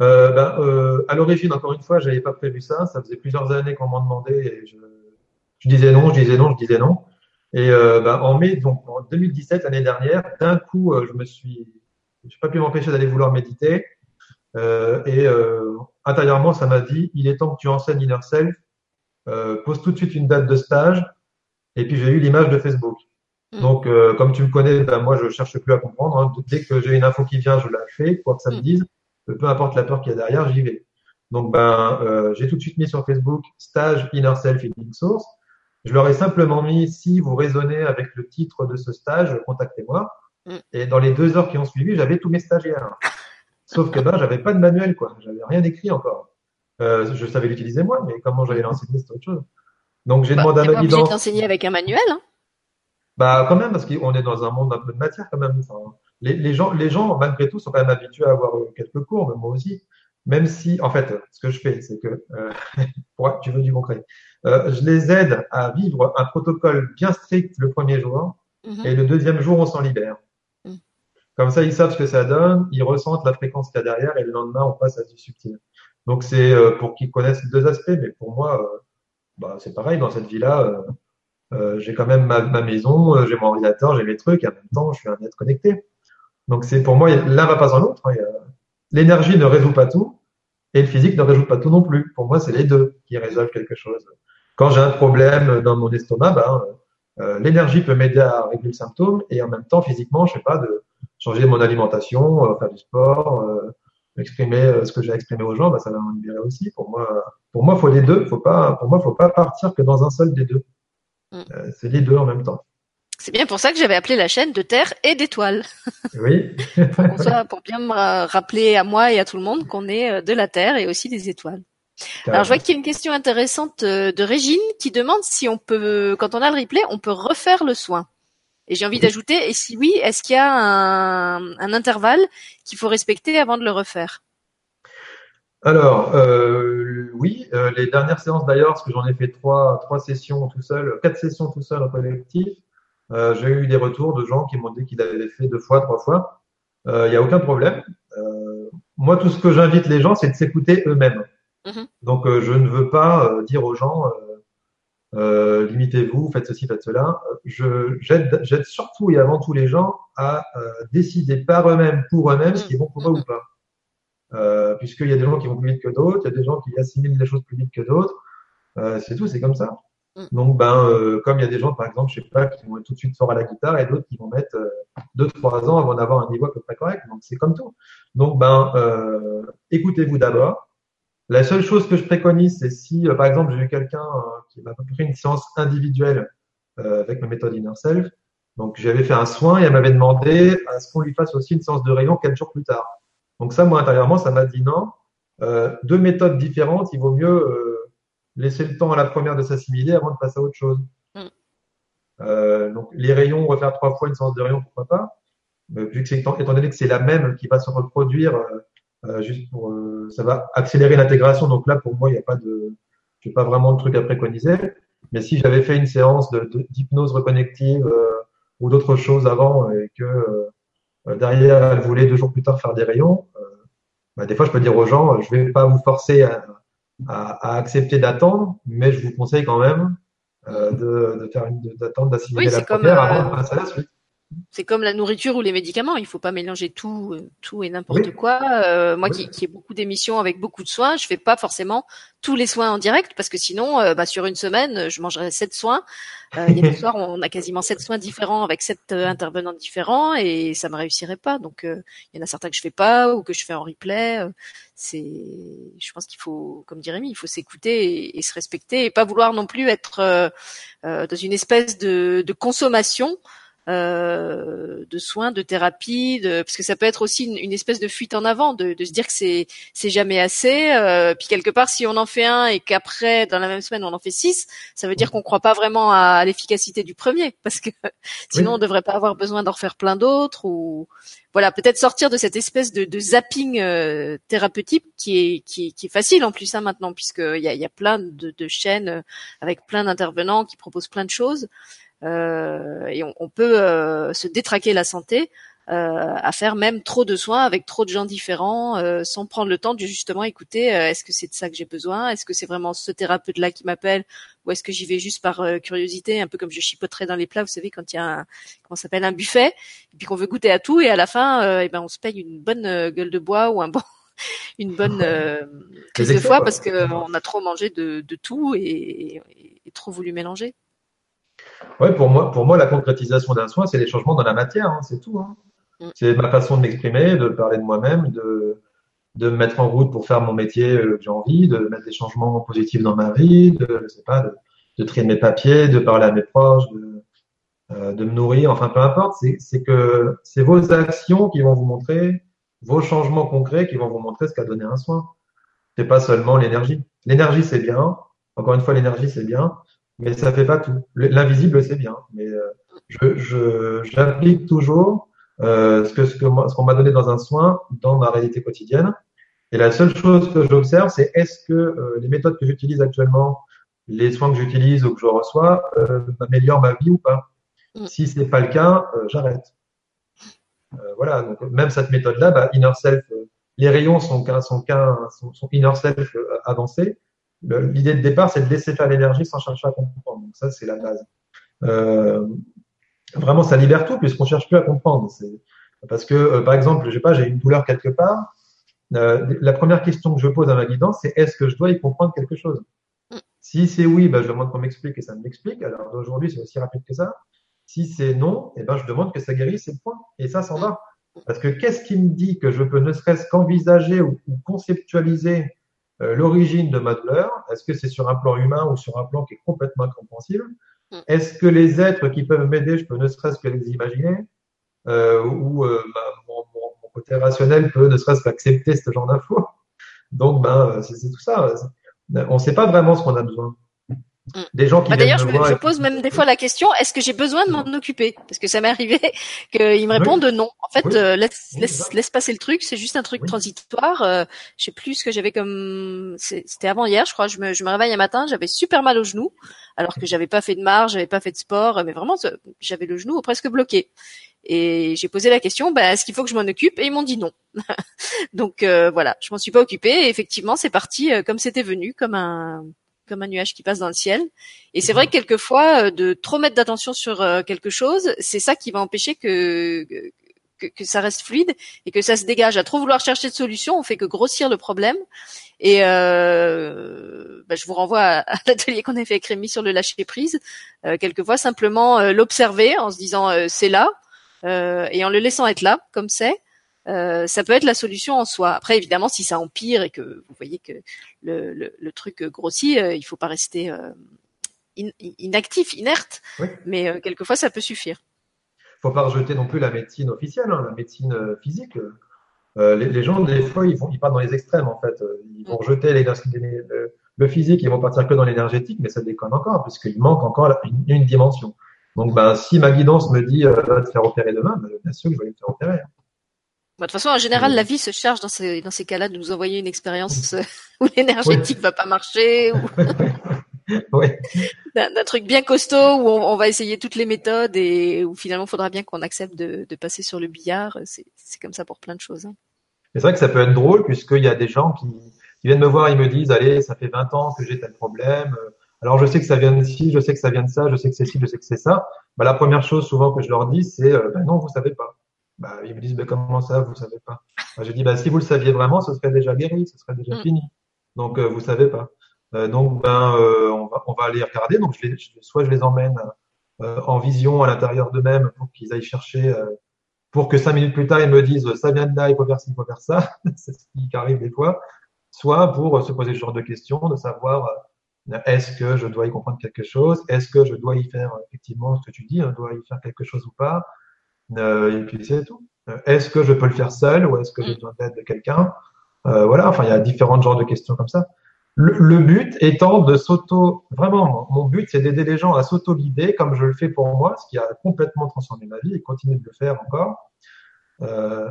Euh, ben, euh, à l'origine, encore une fois, j'avais pas prévu ça. Ça faisait plusieurs années qu'on m'en demandait et je, je, disais non, je disais non, je disais non. Et euh, ben, en mai, donc en 2017, l'année dernière, d'un coup, euh, je me suis, j'ai pas pu m'empêcher d'aller vouloir méditer. Euh, et euh, intérieurement, ça m'a dit, il est temps que tu enseignes Inner Self. pose tout de suite une date de stage. Et puis j'ai eu l'image de Facebook. Mm. Donc, comme tu me connais, ben, moi, je cherche plus à comprendre. Hein. Dès que j'ai une info qui vient, je la fais, quoi que ça me mm. dise peu importe la peur qu'il y a derrière, j'y vais. Donc ben, euh, j'ai tout de suite mis sur Facebook stage Inner Self Healing Source. Je leur ai simplement mis si vous raisonnez avec le titre de ce stage, contactez-moi. Mm. Et dans les deux heures qui ont suivi, j'avais tous mes stagiaires. Sauf que ben, j'avais pas de manuel, quoi. J'avais rien écrit encore. Euh, je savais l'utiliser moi, mais comment j'allais l'enseigner, c'est autre chose. Donc j'ai bah, demandé à ma guidance. t'enseigner avec un manuel. Hein bah quand même, parce qu'on est dans un monde un peu de matière quand même. Enfin, les, les, gens, les gens, malgré tout, sont quand même habitués à avoir euh, quelques cours, mais moi aussi. Même si, en fait, ce que je fais, c'est que, euh, tu veux du concret, euh, je les aide à vivre un protocole bien strict le premier jour, mhm. et le deuxième jour, on s'en libère. Comme ça, ils savent ce que ça donne, ils ressentent la fréquence qu'il y a derrière, et le lendemain, on passe à du subtil. Donc, c'est euh, pour qu'ils connaissent deux aspects, mais pour moi, euh, bah, c'est pareil, dans cette vie-là, j'ai quand même ma, ma maison, j'ai mon ordinateur, j'ai mes trucs, et en même temps, je suis un être connecté. Donc c'est pour moi, l'un va pas sans l'autre. Hein. L'énergie ne résout pas tout et le physique ne résout pas tout non plus. Pour moi, c'est les deux qui résolvent quelque chose. Quand j'ai un problème dans mon estomac, ben, euh, l'énergie peut m'aider à régler le symptôme et en même temps, physiquement, je sais pas, de changer mon alimentation, euh, faire du sport, euh, exprimer euh, ce que j'ai exprimé aux gens, ben, ça va m'en libérer aussi. Pour moi, pour moi, faut les deux. Faut pas, pour moi, faut pas partir que dans un seul des deux. Mm. c'est les deux en même temps. C'est bien pour ça que j'avais appelé la chaîne de terre et d'étoiles. Oui. pour, bien me rappeler à moi et à tout le monde qu'on est euh, de la terre et aussi des étoiles. Alors je vois qu'il y a une question intéressante euh, de Régine qui demande si on peut, quand on a le replay, on peut refaire le soin. Et j'ai envie d'ajouter, et si oui, est-ce qu'il y a un, intervalle qu'il faut respecter avant de le refaire? Alors euh, oui, les dernières séances d'ailleurs, parce que j'en ai fait trois, trois sessions tout seul, quatre sessions tout seul en collectif. Euh, j'ai eu des retours de gens qui m'ont dit qu'ils avaient fait deux fois, trois fois. Il euh, n'y a aucun problème. Euh, moi, tout ce que j'invite les gens, c'est de s'écouter eux-mêmes. Mm-hmm. Donc, je ne veux pas dire aux gens limitez-vous, faites ceci, faites cela. Je j'aide surtout et avant tout les gens à décider par eux-mêmes, pour eux-mêmes, ce qui est bon pour eux ou pas. Euh, puisqu'il y a des gens qui vont plus vite que d'autres, il y a des gens qui assimilent les choses plus vite que d'autres. Euh, c'est tout, c'est comme ça. Mm. Donc, ben, euh, comme il y a des gens, par exemple, je sais pas, qui vont être tout de suite forts à la guitare et d'autres qui vont mettre euh, deux, trois ans avant d'avoir un niveau à peu près correct. Donc, c'est comme tout. Donc, ben, euh, écoutez-vous d'abord. La seule chose que je préconise, c'est si, par exemple, j'ai eu quelqu'un qui m'a fait une séance individuelle avec ma méthode Inner Self. Donc, j'avais fait un soin et elle m'avait demandé à ce qu'on lui fasse aussi une séance de rayon quatre jours plus tard? Donc, ça, moi, intérieurement, ça m'a dit non. deux méthodes différentes, il vaut mieux laisser le temps à la première de s'assimiler avant de passer à autre chose. Mm. Euh, donc les rayons, refaire trois fois une séance de rayons, pourquoi pas? Euh, Vu que c'est étant, donné que c'est la même qui va se reproduire, euh, euh juste pour, euh, ça va accélérer l'intégration. Donc là, pour moi, il n'y a pas de, j'ai pas vraiment de truc à préconiser. Mais si j'avais fait une séance d'hypnose de, reconnective ou d'autres choses avant et que derrière elle voulait deux jours plus tard faire des rayons, bah, des fois je peux dire aux gens, je vais pas vous forcer à à, accepter d'attendre, mais je vous conseille quand même euh, de, de, faire une d'attendre d'assimiler la première avant de passer à la suite. C'est comme la nourriture ou les médicaments, il faut pas mélanger tout, euh, tout et n'importe quoi. Euh, moi qui, qui ai beaucoup d'émissions avec beaucoup de soins, je fais pas forcément tous les soins en direct parce que sinon, euh, bah, sur une semaine, je mangerai sept soins. il y a des soirs, on a quasiment sept soins différents avec sept intervenants différents et ça me réussirait pas. Donc, il y en a certains que je fais pas ou que je fais en replay. c'est, je pense qu'il faut, comme dit Rémi, il faut s'écouter et, se respecter et pas vouloir non plus être dans une espèce de, de consommation euh, de soins, de thérapie, de, parce que ça peut être aussi une, espèce de fuite en avant, de, de se dire que c'est c'est jamais assez. Euh, puis quelque part, si on en fait un et qu'après dans la même semaine on en fait six, ça veut dire qu'on croit pas vraiment à, l'efficacité du premier, parce que sinon on devrait pas avoir besoin d'en refaire plein d'autres ou voilà peut-être sortir de cette espèce de, de zapping euh, thérapeutique qui est, qui, qui est facile en plus hein, maintenant puisqu'il y a, y a plein de, de chaînes avec plein d'intervenants qui proposent plein de choses. Euh, et on, peut euh, se détraquer la santé euh, à faire même trop de soins avec trop de gens différents, euh, sans prendre le temps de justement écouter. euh, est-ce que c'est de ça que j'ai besoin Est-ce que c'est vraiment ce thérapeute-là qui m'appelle Ou est-ce que j'y vais juste par euh, curiosité, un peu comme je chipoterais dans les plats, vous savez, quand il y a un, comment s'appelle un buffet, et puis qu'on veut goûter à tout, et à la fin, euh, eh ben on se paye une bonne gueule de bois ou un bon une bonne euh, crise de foie parce qu'on a trop mangé de, de tout et, et- et trop voulu mélanger. Ouais, pour moi, pour moi, la concrétisation d'un soin, c'est les changements dans la matière, hein, c'est tout. hein. Mm. C'est ma façon de m'exprimer, de parler de moi-même, de, de me mettre en route pour faire mon métier euh, que j'ai envie, de mettre des changements positifs dans ma vie, de, je sais pas, de, de trier mes papiers, de parler à mes proches, de, euh, de me nourrir, enfin peu importe. C'est, c'est que c'est vos actions qui vont vous montrer, vos changements concrets qui vont vous montrer ce qu'a donné un soin. C'est pas seulement l'énergie. L'énergie, c'est bien. Encore une fois, l'énergie, c'est bien, mais ça fait pas tout. Le- L'invisible, c'est bien, mais euh, je, je, j'applique toujours euh, ce que ce que moi- ce qu'on m'a donné dans un soin dans ma réalité quotidienne. Et la seule chose que j'observe, c'est est-ce que euh, les méthodes que j'utilise actuellement, les soins que j'utilise ou que je reçois, euh, améliorent ma vie ou pas. Mm. Si c'est pas le cas, euh, j'arrête. Euh, voilà. Donc même cette méthode-là, bah, inner self, euh, les rayons sont qu'un sont qu'un sont, sont inner self avancé. L'idée de départ, c'est de laisser faire l'énergie sans chercher à comprendre. Donc ça, c'est la base. Euh, vraiment, ça libère tout puisqu'on cherche plus à comprendre. Parce que, euh, par exemple, je sais pas, j'ai une douleur quelque part. Euh, la première question que je pose à ma guidance, c'est est-ce que je dois y comprendre quelque chose? Mm. Si c'est oui, ben, je demande qu'on m'explique et ça m'explique. Alors aujourd'hui, c'est aussi rapide que ça. Si c'est non, eh ben, je demande que ça guérisse et point. Et ça s'en va. Parce que qu'est-ce qui me dit que je peux ne serait-ce qu'envisager ou, ou conceptualiser l'origine de ma douleur Est-ce que c'est sur un plan humain ou sur un plan qui est complètement incompréhensible? Mm. Est-ce que les êtres qui peuvent m'aider, je peux ne serait-ce que les imaginer? Euh, Ou euh, mon, mon- mon côté rationnel peut ne serait-ce qu'accepter ce genre d'infos? Donc, ben, euh, c'est c'est tout ça. On ne sait pas vraiment ce qu'on a besoin. Mm. Des gens qui Bah, D'ailleurs, je, me je pose même des fois la question est-ce que j'ai besoin de m'en occuper? Parce que ça m'est arrivé qu'ils me répondent non. En fait, Oui. euh, laisse, Oui, laisse, ça. laisse passer le truc. C'est juste un truc transitoire. Euh, je sais plus ce que j'avais comme. C'était avant hier, je crois. Je me, je me réveille un matin, j'avais super mal au genou, alors que j'avais pas fait de marche, j'avais pas fait de sport, mais vraiment, j'avais le genou presque bloqué. Et j'ai posé la question, bah, est-ce qu'il faut que je m'en occupe? Et ils m'ont dit non. Donc euh, voilà, je m'en suis pas occupée. Et effectivement, c'est parti euh, comme c'était venu, comme un comme un nuage qui passe dans le ciel. Et c'est vrai que quelquefois, euh, de trop mettre d'attention sur euh, quelque chose, c'est ça qui va empêcher que, que que ça reste fluide et que ça se dégage. À trop vouloir chercher de solution, on fait que grossir le problème. Et euh, bah, je vous renvoie à, à l'atelier qu'on a fait avec Rémi sur le lâcher prise. Euh, quelquefois, simplement euh, l'observer en se disant euh, c'est là euh, et en le laissant être là comme c'est. Euh, ça peut être la solution en soi. Après, évidemment, si ça empire et que vous voyez que le, le, le truc grossit, euh, il faut pas rester euh, in- inactif, inerte. Oui. Mais euh, quelquefois, ça peut suffire. faut pas rejeter non plus la médecine officielle, hein, la médecine physique. Les, les gens, des fois, ils, vont, ils partent dans les extrêmes, en fait. Ils vont rejeter les- les- le, le physique, ils vont partir que dans l'énergétique, mais ça déconne encore, puisqu'il manque encore une, une dimension. Donc, ben, si ma guidance me dit va te faire opérer demain, ben, bien sûr que je vais me faire opérer. Bon, de toute façon, en général, Oui. la vie se charge dans ces, dans ces cas-là de nous envoyer une expérience euh, où l'énergétique va pas marcher, ou oui, d'un truc bien costaud où on, on va essayer toutes les méthodes et où finalement, il faudra bien qu'on accepte de, de passer sur le billard. C'est comme ça pour plein de choses. hein. c'est vrai que ça peut être drôle, puisqu'il y a des gens qui, qui viennent me voir, ils me disent, allez, ça fait 20 ans que j'ai tel problème. Euh, Alors, je sais que ça vient de ci, je sais que ça vient de ça, je sais que c'est ci, je sais que c'est ça. Ben, la première chose souvent que je leur dis, c'est, ben non, vous savez pas. Bah, ils me disent, ben comment ça, vous savez pas? Moi, Je dis, bah, si vous le saviez vraiment, ce serait déjà guéri, ce serait déjà Mm. fini. Donc, euh, vous savez pas. Euh, donc, ben, euh, on, va, on va aller regarder. Donc, je les, je- soit je les emmène euh, en vision à l'intérieur d'eux-mêmes pour qu'ils aillent chercher, euh, pour que cinq minutes plus tard, ils me disent, ça vient de là, il faut faire ci, il faut faire ça. C'est ce qui arrive des fois. Soit pour euh, se poser ce genre de questions, de savoir, est-ce que je dois y comprendre quelque chose? Est-ce que je dois y faire, effectivement, ce que tu dis, hein, dois y faire quelque chose ou pas? Et puis c'est tout. Euh, Est-ce que je peux le faire seul ou est-ce que j'ai Mm. besoin d'aide de quelqu'un? Euh, Voilà, enfin il y a différents genres de questions comme ça. Le, le but étant de s'auto, vraiment, mon but c'est d'aider les gens à s'auto-guider comme je le fais pour moi, ce qui a complètement transformé ma vie et continue de le faire encore. Euh,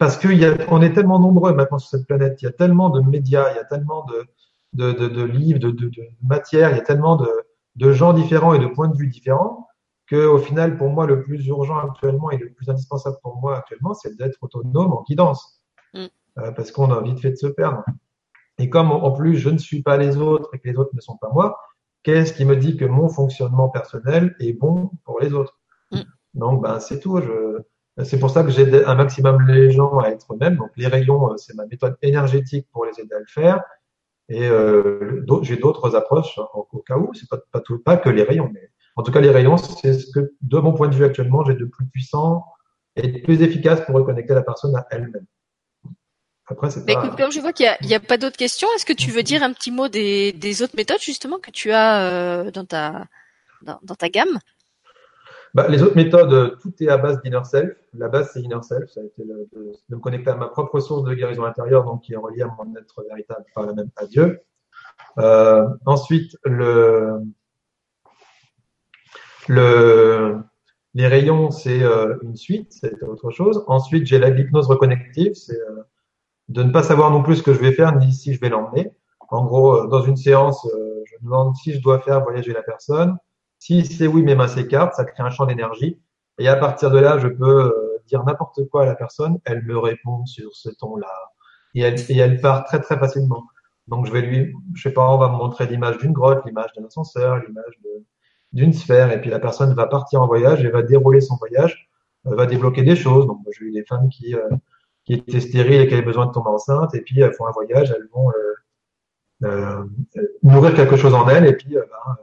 parce qu'il y a, on est tellement nombreux maintenant sur cette planète, il y a tellement de médias, il y a tellement de, de, de, de livres, de, matières, il y a tellement de, de gens différents et de points de vue différents que au final, pour moi, le plus urgent actuellement et le plus indispensable pour moi actuellement, c'est d'être autonome en guidance, mm. euh, parce qu'on a vite fait de se perdre. Et comme en plus je ne suis pas les autres et que les autres ne sont pas moi, qu'est-ce qui me dit que mon fonctionnement personnel est bon pour les autres? Mm. Donc, ben c'est tout. Je, c'est pour ça que j'aide un maximum les gens à être eux-mêmes. Donc, les rayons, euh, c'est ma méthode énergétique pour les aider à le faire. Et euh, j'ai d'autres approches au, cas où. C'est pas, pas, tout, pas que les rayons, mais en tout cas, les rayons, c'est ce que, de mon point de vue actuellement, j'ai de plus puissant et de plus efficace pour reconnecter la personne à elle-même. Après, c'est pas... Écoute, comme je vois qu'il n'y a, a, pas d'autres questions, est-ce que tu veux dire un petit mot des, des autres méthodes justement que tu as euh, dans ta dans, dans ta gamme? Bah, les autres méthodes, tout est à base d'inner self. La base, c'est inner self. Ça a été de, de, me connecter à ma propre source de guérison intérieure, donc qui est reliée à mon être véritable, par la même à Dieu. Euh, ensuite, le, le, les rayons, c'est euh, une suite, c'est autre chose. Ensuite, j'ai l'hypnose reconnective, c'est euh, de ne pas savoir non plus ce que je vais faire ni si je vais l'emmener. En gros, euh, dans une séance, je me demande si je dois faire voyager la personne. Si c'est oui, mes mains s'écartent, ça crée un champ d'énergie. Et à partir de là, je peux dire n'importe quoi à la personne, elle me répond sur ce ton-là. Et elle, et elle part très très facilement. Donc je vais lui, je sais pas, on va me montrer l'image d'une grotte, l'image d'un ascenseur, l'image de, d'une sphère et puis la personne va partir en voyage et va dérouler son voyage, euh, va débloquer des choses. Donc j'ai eu des femmes qui euh, qui étaient stériles et qui avaient besoin de tomber enceinte et puis elles font un voyage, elles vont euh, euh nourrir quelque chose en elles et puis ben,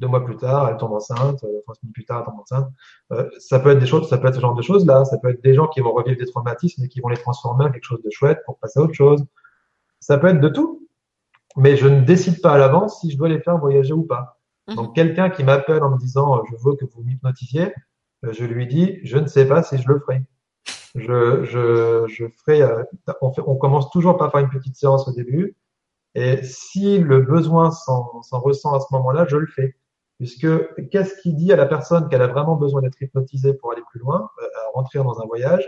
deux mois plus tard elles tombent enceintes, trois semaines plus tard elles tombent enceintes. ça peut être des choses, ça peut être ce genre de choses là, ça peut être des gens qui vont revivre des traumatismes et qui vont les transformer en quelque chose de chouette pour passer à autre chose. Ça peut être de tout, mais je ne décide pas à l'avance si je dois les faire voyager ou pas. Mhm. Donc quelqu'un qui m'appelle en me disant euh, je veux que vous m'hypnotisiez, euh, je lui dis je ne sais pas si je le ferai. Je, je, je ferai. Euh, on, fait, on commence toujours par faire une petite séance au début, et si le besoin s'en ressent à ce moment-là, je le fais. Puisque qu'est-ce qui dit à la personne qu'elle a vraiment besoin d'être hypnotisée pour aller plus loin, à rentrer dans un voyage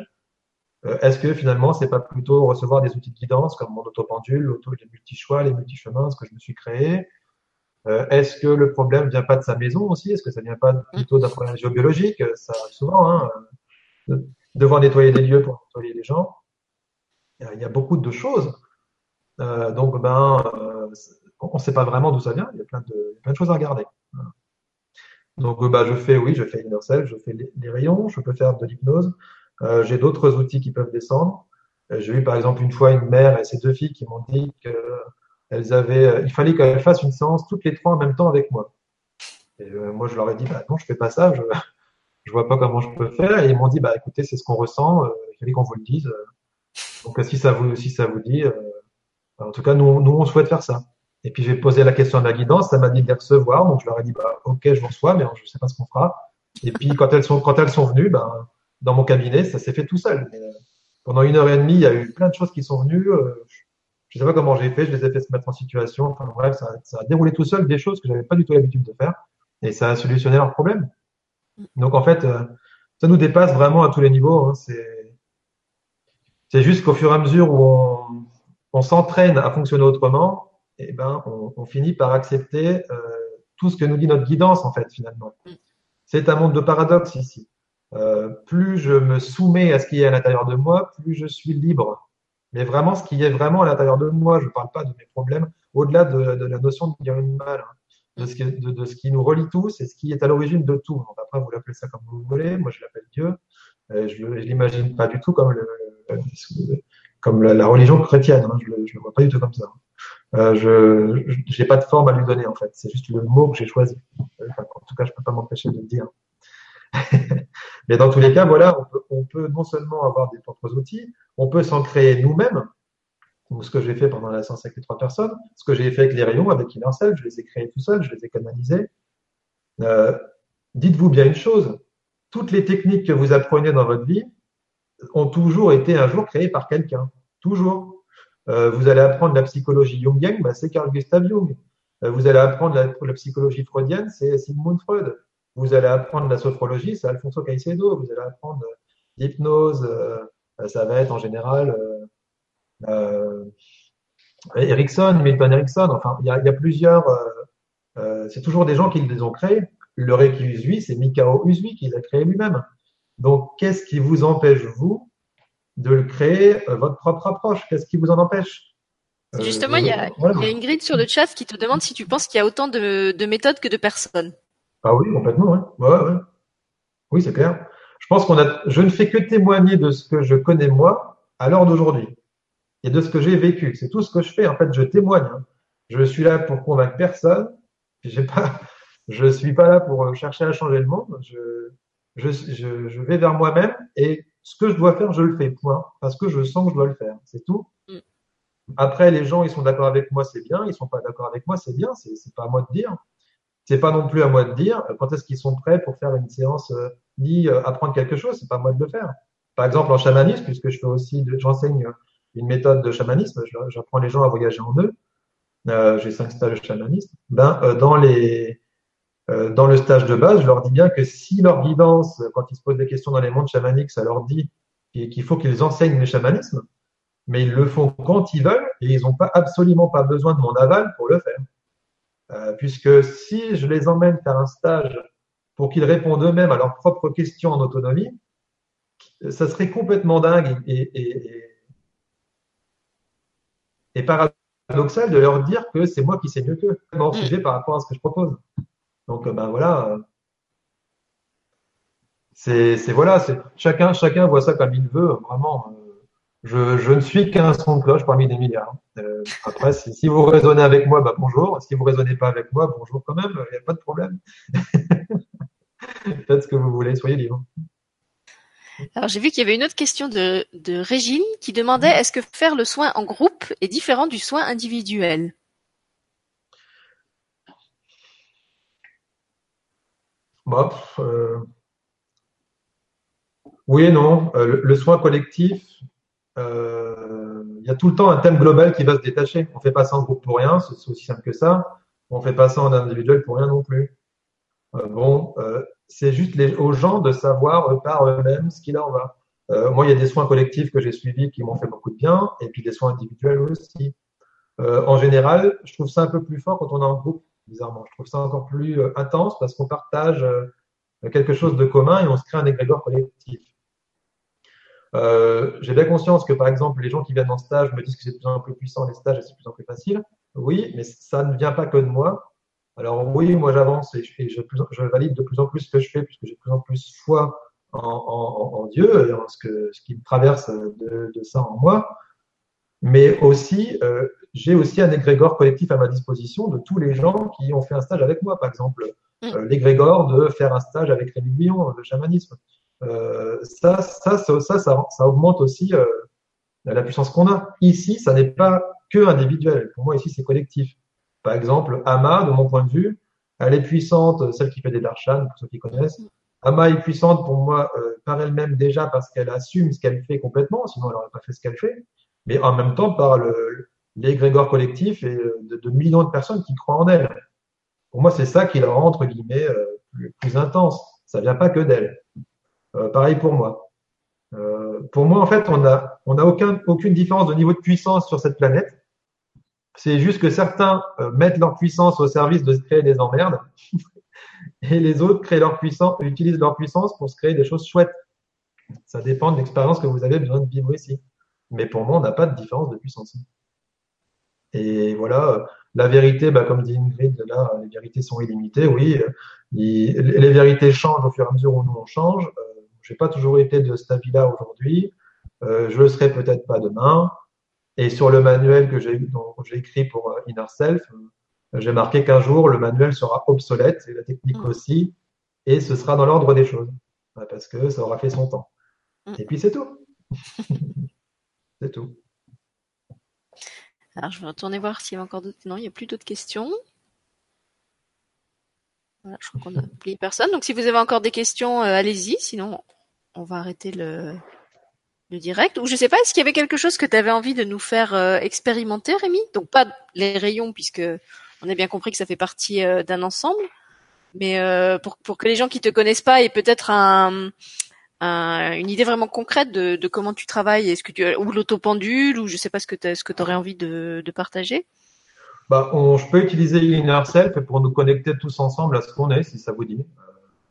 Est-ce que finalement c'est pas plutôt recevoir des outils de guidance comme mon autopendule, l'auto, les multi-choix, les multi-chemins, ce que je me suis créé, euh, est-ce que le problème vient pas de sa maison aussi? Est-ce que ça vient pas plutôt d'un problème géobiologique? Ça arrive souvent, hein, de devoir nettoyer des lieux pour nettoyer les gens. Il y a beaucoup de choses. Euh, donc, ben, euh, on ne sait pas vraiment d'où ça vient. Il y a plein de, plein de choses à regarder. Donc, bah, je fais, oui, je fais universel, je fais les, rayons, je peux faire de l'hypnose. Euh, j'ai d'autres outils qui peuvent descendre. J'ai eu par exemple une fois une mère et ses deux filles qui m'ont dit que elles avaient, euh, il fallait qu'elles fassent une séance toutes les trois en même temps avec moi. Et euh, moi, je leur ai dit, bah non, je fais pas ça, je, je vois pas comment je peux faire. Et ils m'ont dit, bah écoutez, c'est ce qu'on ressent, euh, il fallait qu'on vous le dise. Donc si ça vous, si ça vous dit, en tout cas, nous, nous, on souhaite faire ça. Et puis j'ai posé la question à ma guidance, ça m'a dit de les recevoir, donc je leur ai dit, bah ok, je vous reçois, mais je sais pas ce qu'on fera. Et puis quand elles sont, quand elles sont venues, ben, dans mon cabinet, ça s'est fait tout seul. pendant une heure et demie, il y a eu plein de choses qui sont venues. Sais pas comment j'ai fait, je les ai fait se mettre en situation. Enfin bref, ça, ça a déroulé tout seul des choses que j'avais pas du tout l'habitude de faire et ça a solutionné leurs problèmes. Donc en fait, euh, ça nous dépasse vraiment à tous les niveaux. Hein. C'est c'est juste qu'au fur et à mesure où on, on s'entraîne à fonctionner autrement, et eh ben on, on, finit par accepter euh, tout ce que nous dit notre guidance en fait finalement. C'est un monde de paradoxes ici. Euh, plus je me soumets à ce qui est à l'intérieur de moi, plus je suis libre mais vraiment ce qui est vraiment à l'intérieur de moi. Je ne parle pas de mes problèmes, au-delà de, la notion de bien et de mal, hein. de, ce qui, nous relie tous et ce qui est à l'origine de tout. Après, vous l'appelez ça comme vous voulez. Moi, je l'appelle Dieu. je ne l'imagine pas du tout comme, la, religion chrétienne. Hein. Je ne le vois pas du tout comme ça. Euh, je n'ai pas de forme à lui donner, en fait. C'est juste le mot que j'ai choisi. en tout cas, je ne peux pas m'empêcher de le dire. Mais dans tous les cas, voilà, on peut, on peut non seulement avoir des propres outils, on peut s'en créer nous-mêmes. ce que j'ai fait pendant la séance avec les trois personnes, ce que j'ai fait avec les rayons, avec Inercel, je les ai créés tout seul, je les ai canalisés. Euh, Dites-vous bien une chose, toutes les techniques que vous apprenez dans votre vie ont toujours été un jour créées par quelqu'un. Toujours. Euh, vous allez apprendre la psychologie jungienne, bah, c'est Carl Gustav Jung. Euh, vous allez apprendre la, la psychologie freudienne, c'est Sigmund Freud. Vous allez apprendre la sophrologie, c'est Alfonso Caicedo. Vous allez apprendre l'hypnose, euh, euh, ça va être en général euh, euh, Erickson, Milton Erickson. Enfin, il y a, y a, plusieurs. c'est toujours des gens qui les ont créés. le Reiki Usui, c'est Mikao Usui qui l'a créé lui-même. Donc, qu'est-ce qui vous empêche, vous, de le créer euh, votre propre approche? Qu'est-ce qui vous en empêche? Euh, Justement, il y, a, voilà. y a Ingrid sur le chat qui te demande si tu penses qu'il y a autant de, de, méthodes que de personnes. Ah oui, complètement, oui. Ouais, ouais. Oui, c'est clair. Je pense qu'on a, je ne fais que témoigner de ce que je connais moi à l'heure d'aujourd'hui et de ce que j'ai vécu. C'est tout ce que je fais. En fait, je témoigne. Hein. Je suis là pour convaincre personne. J'ai pas, je suis pas là pour chercher à changer le monde. Je, je, je, je vais vers moi-même et ce que je dois faire, je le fais. Point. Parce que je sens que je dois le faire. C'est tout. Mm. Après, les gens, ils sont d'accord avec moi, c'est bien. Ils sont pas d'accord avec moi, c'est bien. C'est, c'est pas à moi de dire. C'est pas non plus à moi de dire quand est-ce qu'ils sont prêts pour faire une séance euh, ni euh, apprendre quelque chose. C'est pas à moi de le faire. Par exemple, en chamanisme, puisque je fais aussi, j'enseigne une méthode de chamanisme, j'apprends les gens à voyager en eux. Euh, j'ai cinq stages de chamanisme. Ben, euh, dans les, euh, dans le stage de base, je leur dis bien que si leur guidance, quand ils se posent des questions dans les mondes chamaniques, ça leur dit qu'il faut qu'ils enseignent le chamanisme, mais ils le font quand ils veulent et ils n'ont pas absolument pas besoin de mon aval pour le faire. Euh, puisque si je les emmène faire un stage pour qu'ils répondent eux-mêmes à leurs propres questions en autonomie, ça serait complètement dingue et, et, et, et paradoxal de leur dire que c'est moi qui sais mieux qu'eux, mm. sujet par rapport à ce que je propose. Donc, ben voilà. Euh, c'est, c'est voilà, c'est chacun, chacun voit ça comme il veut. Vraiment, euh, je, je ne suis qu'un son de cloche parmi des milliards. Euh, après, si, si, vous raisonnez avec moi, bah bonjour. Si vous raisonnez pas avec moi, bonjour quand même. Il n'y a pas de problème. Faites ce que vous voulez, soyez libre. Alors j'ai vu qu'il y avait une autre question de, de Régine qui demandait est-ce que faire le soin en groupe est différent du soin individuel? Bah, euh... Oui et non. Euh, le, le, soin collectif, il y a tout le temps un thème global qui va se détacher. On fait pas ça en groupe pour rien, c'est aussi simple que ça. On fait pas ça en individuel pour rien non plus. Euh, bon, euh, c'est juste les, aux gens de savoir par eux-mêmes ce qu'il en va. Euh, moi, il y a des soins collectifs que j'ai suivis qui m'ont fait beaucoup de bien, et puis des soins individuels aussi. Euh, en général, je trouve ça un peu plus fort quand on est en groupe, bizarrement. Je trouve ça encore plus euh, intense parce qu'on partage euh, quelque chose de commun et on se crée un égrégore collectif. Euh, j'ai bien conscience que, par exemple, les gens qui viennent en stage me disent que c'est de plus en plus puissant les stages et c'est de plus en plus facile. Oui, mais ça ne vient pas que de moi. Alors oui, moi j'avance et, je, je, je, valide de plus en plus ce que je fais puisque j'ai de plus en plus foi en, en, en Dieu et en ce, que, ce qui me traverse de, de ça en moi. Mais aussi, euh, j'ai aussi un égrégore collectif à ma disposition de tous les gens qui ont fait un stage avec moi. Par exemple, mm. euh, l'égrégore de faire un stage avec Rémi Guillon, le chamanisme. Euh, ça, ça, ça, augmente aussi euh, la puissance qu'on a. Ici, ça n'est pas que individuel. Pour moi, ici, c'est collectif. Par exemple, Ama, de mon point de vue, elle est puissante, celle qui fait des darshan, pour ceux qui connaissent. Ama est puissante pour moi euh, par elle-même déjà parce qu'elle assume ce qu'elle fait complètement, sinon elle n'aurait pas fait ce qu'elle fait, mais en même temps par l'égrégore collectif et euh, de, millions de personnes qui croient en elle. Pour moi, c'est ça qui la rend, entre guillemets, euh, plus, plus, intense. Ça vient pas que d'elle. Euh, pareil pour moi. Euh, pour moi, en fait, on a, on a aucun, aucune différence de niveau de puissance sur cette planète. C'est juste que certains euh, mettent leur puissance au service de se créer des emmerdes et les autres créent leur puissance, utilisent leur puissance pour se créer des choses chouettes. Ça dépend de l'expérience que vous avez besoin de vivre ici. Mais pour moi, on n'a pas de différence de puissance. Et voilà, la vérité, bah, comme dit Ingrid, là, les vérités sont illimitées. Oui, les vérités changent au fur et à mesure où nous on change. Euh, j'ai pas toujours été de cet avis-là aujourd'hui. Euh, je le serai peut-être pas demain. Et sur le manuel que j'ai écrit pour euh, Inner Self, euh, j'ai marqué qu'un jour le manuel sera obsolète et la technique mmh. aussi, et ce sera dans l'ordre des choses, parce que ça aura fait son temps. Mmh. Et puis c'est tout. c'est tout. Alors je vais retourner voir s'il y a encore d'autres. Non, il n'y a plus d'autres questions. Voilà, je crois qu'on a oublié personne. Donc si vous avez encore des questions, euh, allez-y. Sinon, on va arrêter le, le direct. Ou je sais pas, est-ce qu'il y avait quelque chose que tu avais envie de nous faire euh, expérimenter, Rémi? Donc pas les rayons, puisque on a bien compris que ça fait partie euh, d'un ensemble. Mais pour, pour que les gens qui te connaissent pas aient peut-être un, un, une idée vraiment concrète de, de comment tu travailles, est-ce que tu ou l'autopendule ou je sais pas ce que tu ce que aurais envie de, de partager? Bah, on, je peux utiliser Inner Self pour nous connecter tous ensemble à ce qu'on est, si ça vous dit.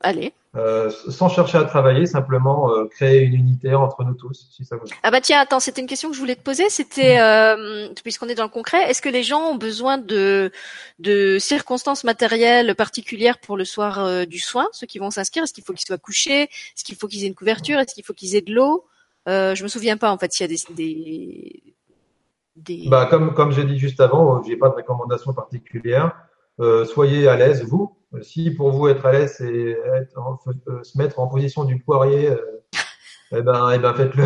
Allez. Euh, sans chercher à travailler, simplement euh, créer une unité entre nous tous, si ça vous dit. Ah bah tiens, attends, c'était une question que je voulais te poser. C'était, euh, puisqu'on est dans le concret, est-ce que les gens ont besoin de, de circonstances matérielles particulières pour le soir euh, du soin, ceux qui vont s'inscrire? Est-ce qu'il faut qu'ils soient couchés? Est-ce qu'il faut qu'ils aient une couverture? Est-ce qu'il faut qu'ils aient de l'eau? Euh, Je me souviens pas en fait s'il y a des, des, des... Bah, comme comme j'ai dit juste avant, j'ai pas de recommandation particulière. Euh, soyez à l'aise vous. Si pour vous être à l'aise, c'est euh, se mettre en position du poirier, euh, eh ben, eh ben faites-le.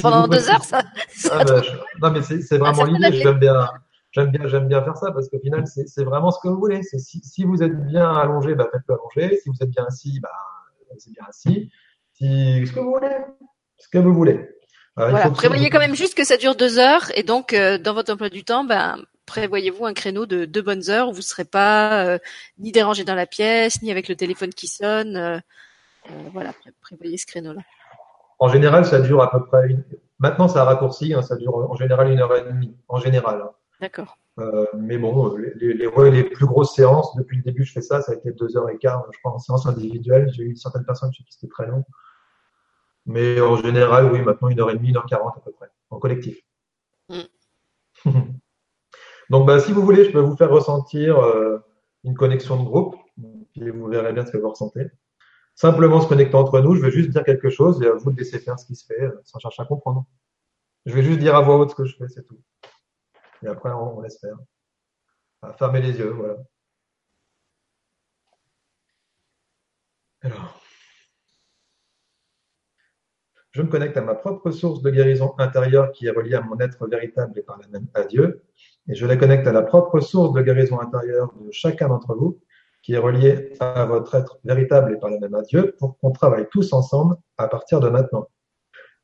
Pendant si deux heures, ça. ah, je... Non, mais c'est vraiment l'idée. J'aime bien, j'aime bien, j'aime bien faire ça parce qu'au final, c'est vraiment ce que vous voulez. Si, si vous êtes bien allongé, bah, faites-le allongé. Si vous êtes bien assis, bah, c'est bien assis. Si ce que vous voulez, ce que vous voulez. Euh, voilà, prévoyez quand même juste que ça dure deux heures et donc euh, dans votre emploi du temps, ben prévoyez-vous un créneau de deux bonnes heures où vous ne serez pas euh, ni dérangé dans la pièce, ni avec le téléphone qui sonne. Euh, voilà, prévoyez ce créneau-là. En général, ça dure à peu près une. Maintenant, ça a raccourci, hein, ça dure en général une heure et demie, en général. Hein. D'accord. mais bon, les, les, les, plus grosses séances, depuis le début, je fais ça, ça a été deux heures et quart, je crois, en séance individuelle. J'ai eu certaines personnes qui c'était très long. Mais en général, oui, maintenant une heure et demie, une heure quarante à peu près, en collectif. Mm. Donc, bah, si vous voulez, je peux vous faire ressentir euh, une connexion de groupe. Et vous verrez bien ce que vous ressentez. Simplement se connecter entre nous, je vais juste dire quelque chose et à vous de laisser faire ce qui se fait euh, sans chercher à comprendre. Je vais juste dire à voix haute ce que je fais, c'est tout. Et après, on, laisse faire. fermez les yeux, voilà. Alors. Je me connecte à ma propre source de guérison intérieure qui est reliée à mon être véritable et par la même à Dieu et je la connecte à la propre source de guérison intérieure de chacun d'entre vous, qui est reliée à votre être véritable et par la même à Dieu, pour qu'on travaille tous ensemble à partir de maintenant.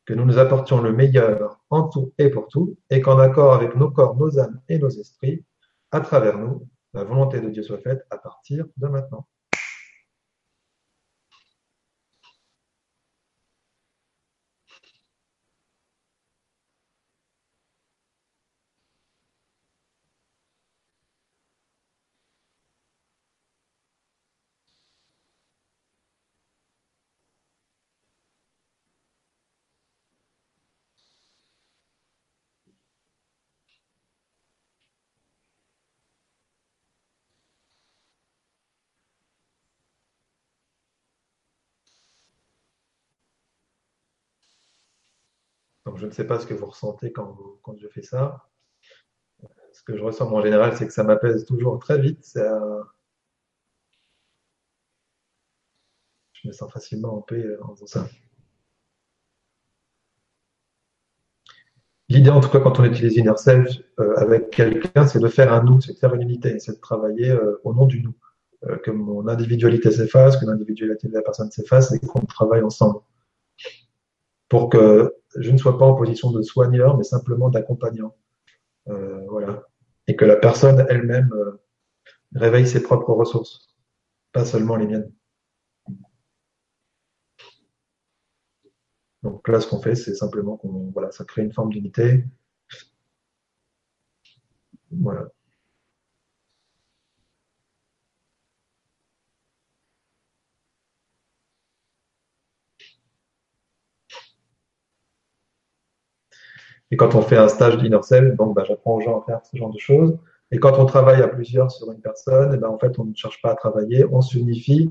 Que nous nous apportions le meilleur en tout et pour tout, et qu'en accord avec nos corps, nos âmes et nos esprits, à travers nous, la volonté de Dieu soit faite à partir de maintenant. Donc, je ne sais pas ce que vous ressentez quand, quand je fais ça. Ce que je ressens en général, c'est que ça m'apaise toujours très vite. Je me sens facilement en paix en faisant ça. L'idée, en tout cas, quand on utilise Inner Self euh, avec quelqu'un, c'est de faire un nous, c'est de faire une unité, c'est de travailler euh, au nom du nous. Euh, que mon individualité s'efface, que l'individualité de la personne s'efface et qu'on travaille ensemble. Pour que je ne sois pas en position de soigneur, mais simplement d'accompagnant. Euh, voilà. Et que la personne elle-même euh, réveille ses propres ressources, pas seulement les miennes. Donc là, ce qu'on fait, c'est simplement qu'on, voilà, ça crée une forme d'unité. Voilà. Et quand on fait un stage d'InnerCell, donc bah, j'apprends aux gens à faire ce genre de choses. Et quand on travaille à plusieurs sur une personne, et ben, en fait, on ne cherche pas à travailler, on s'unifie.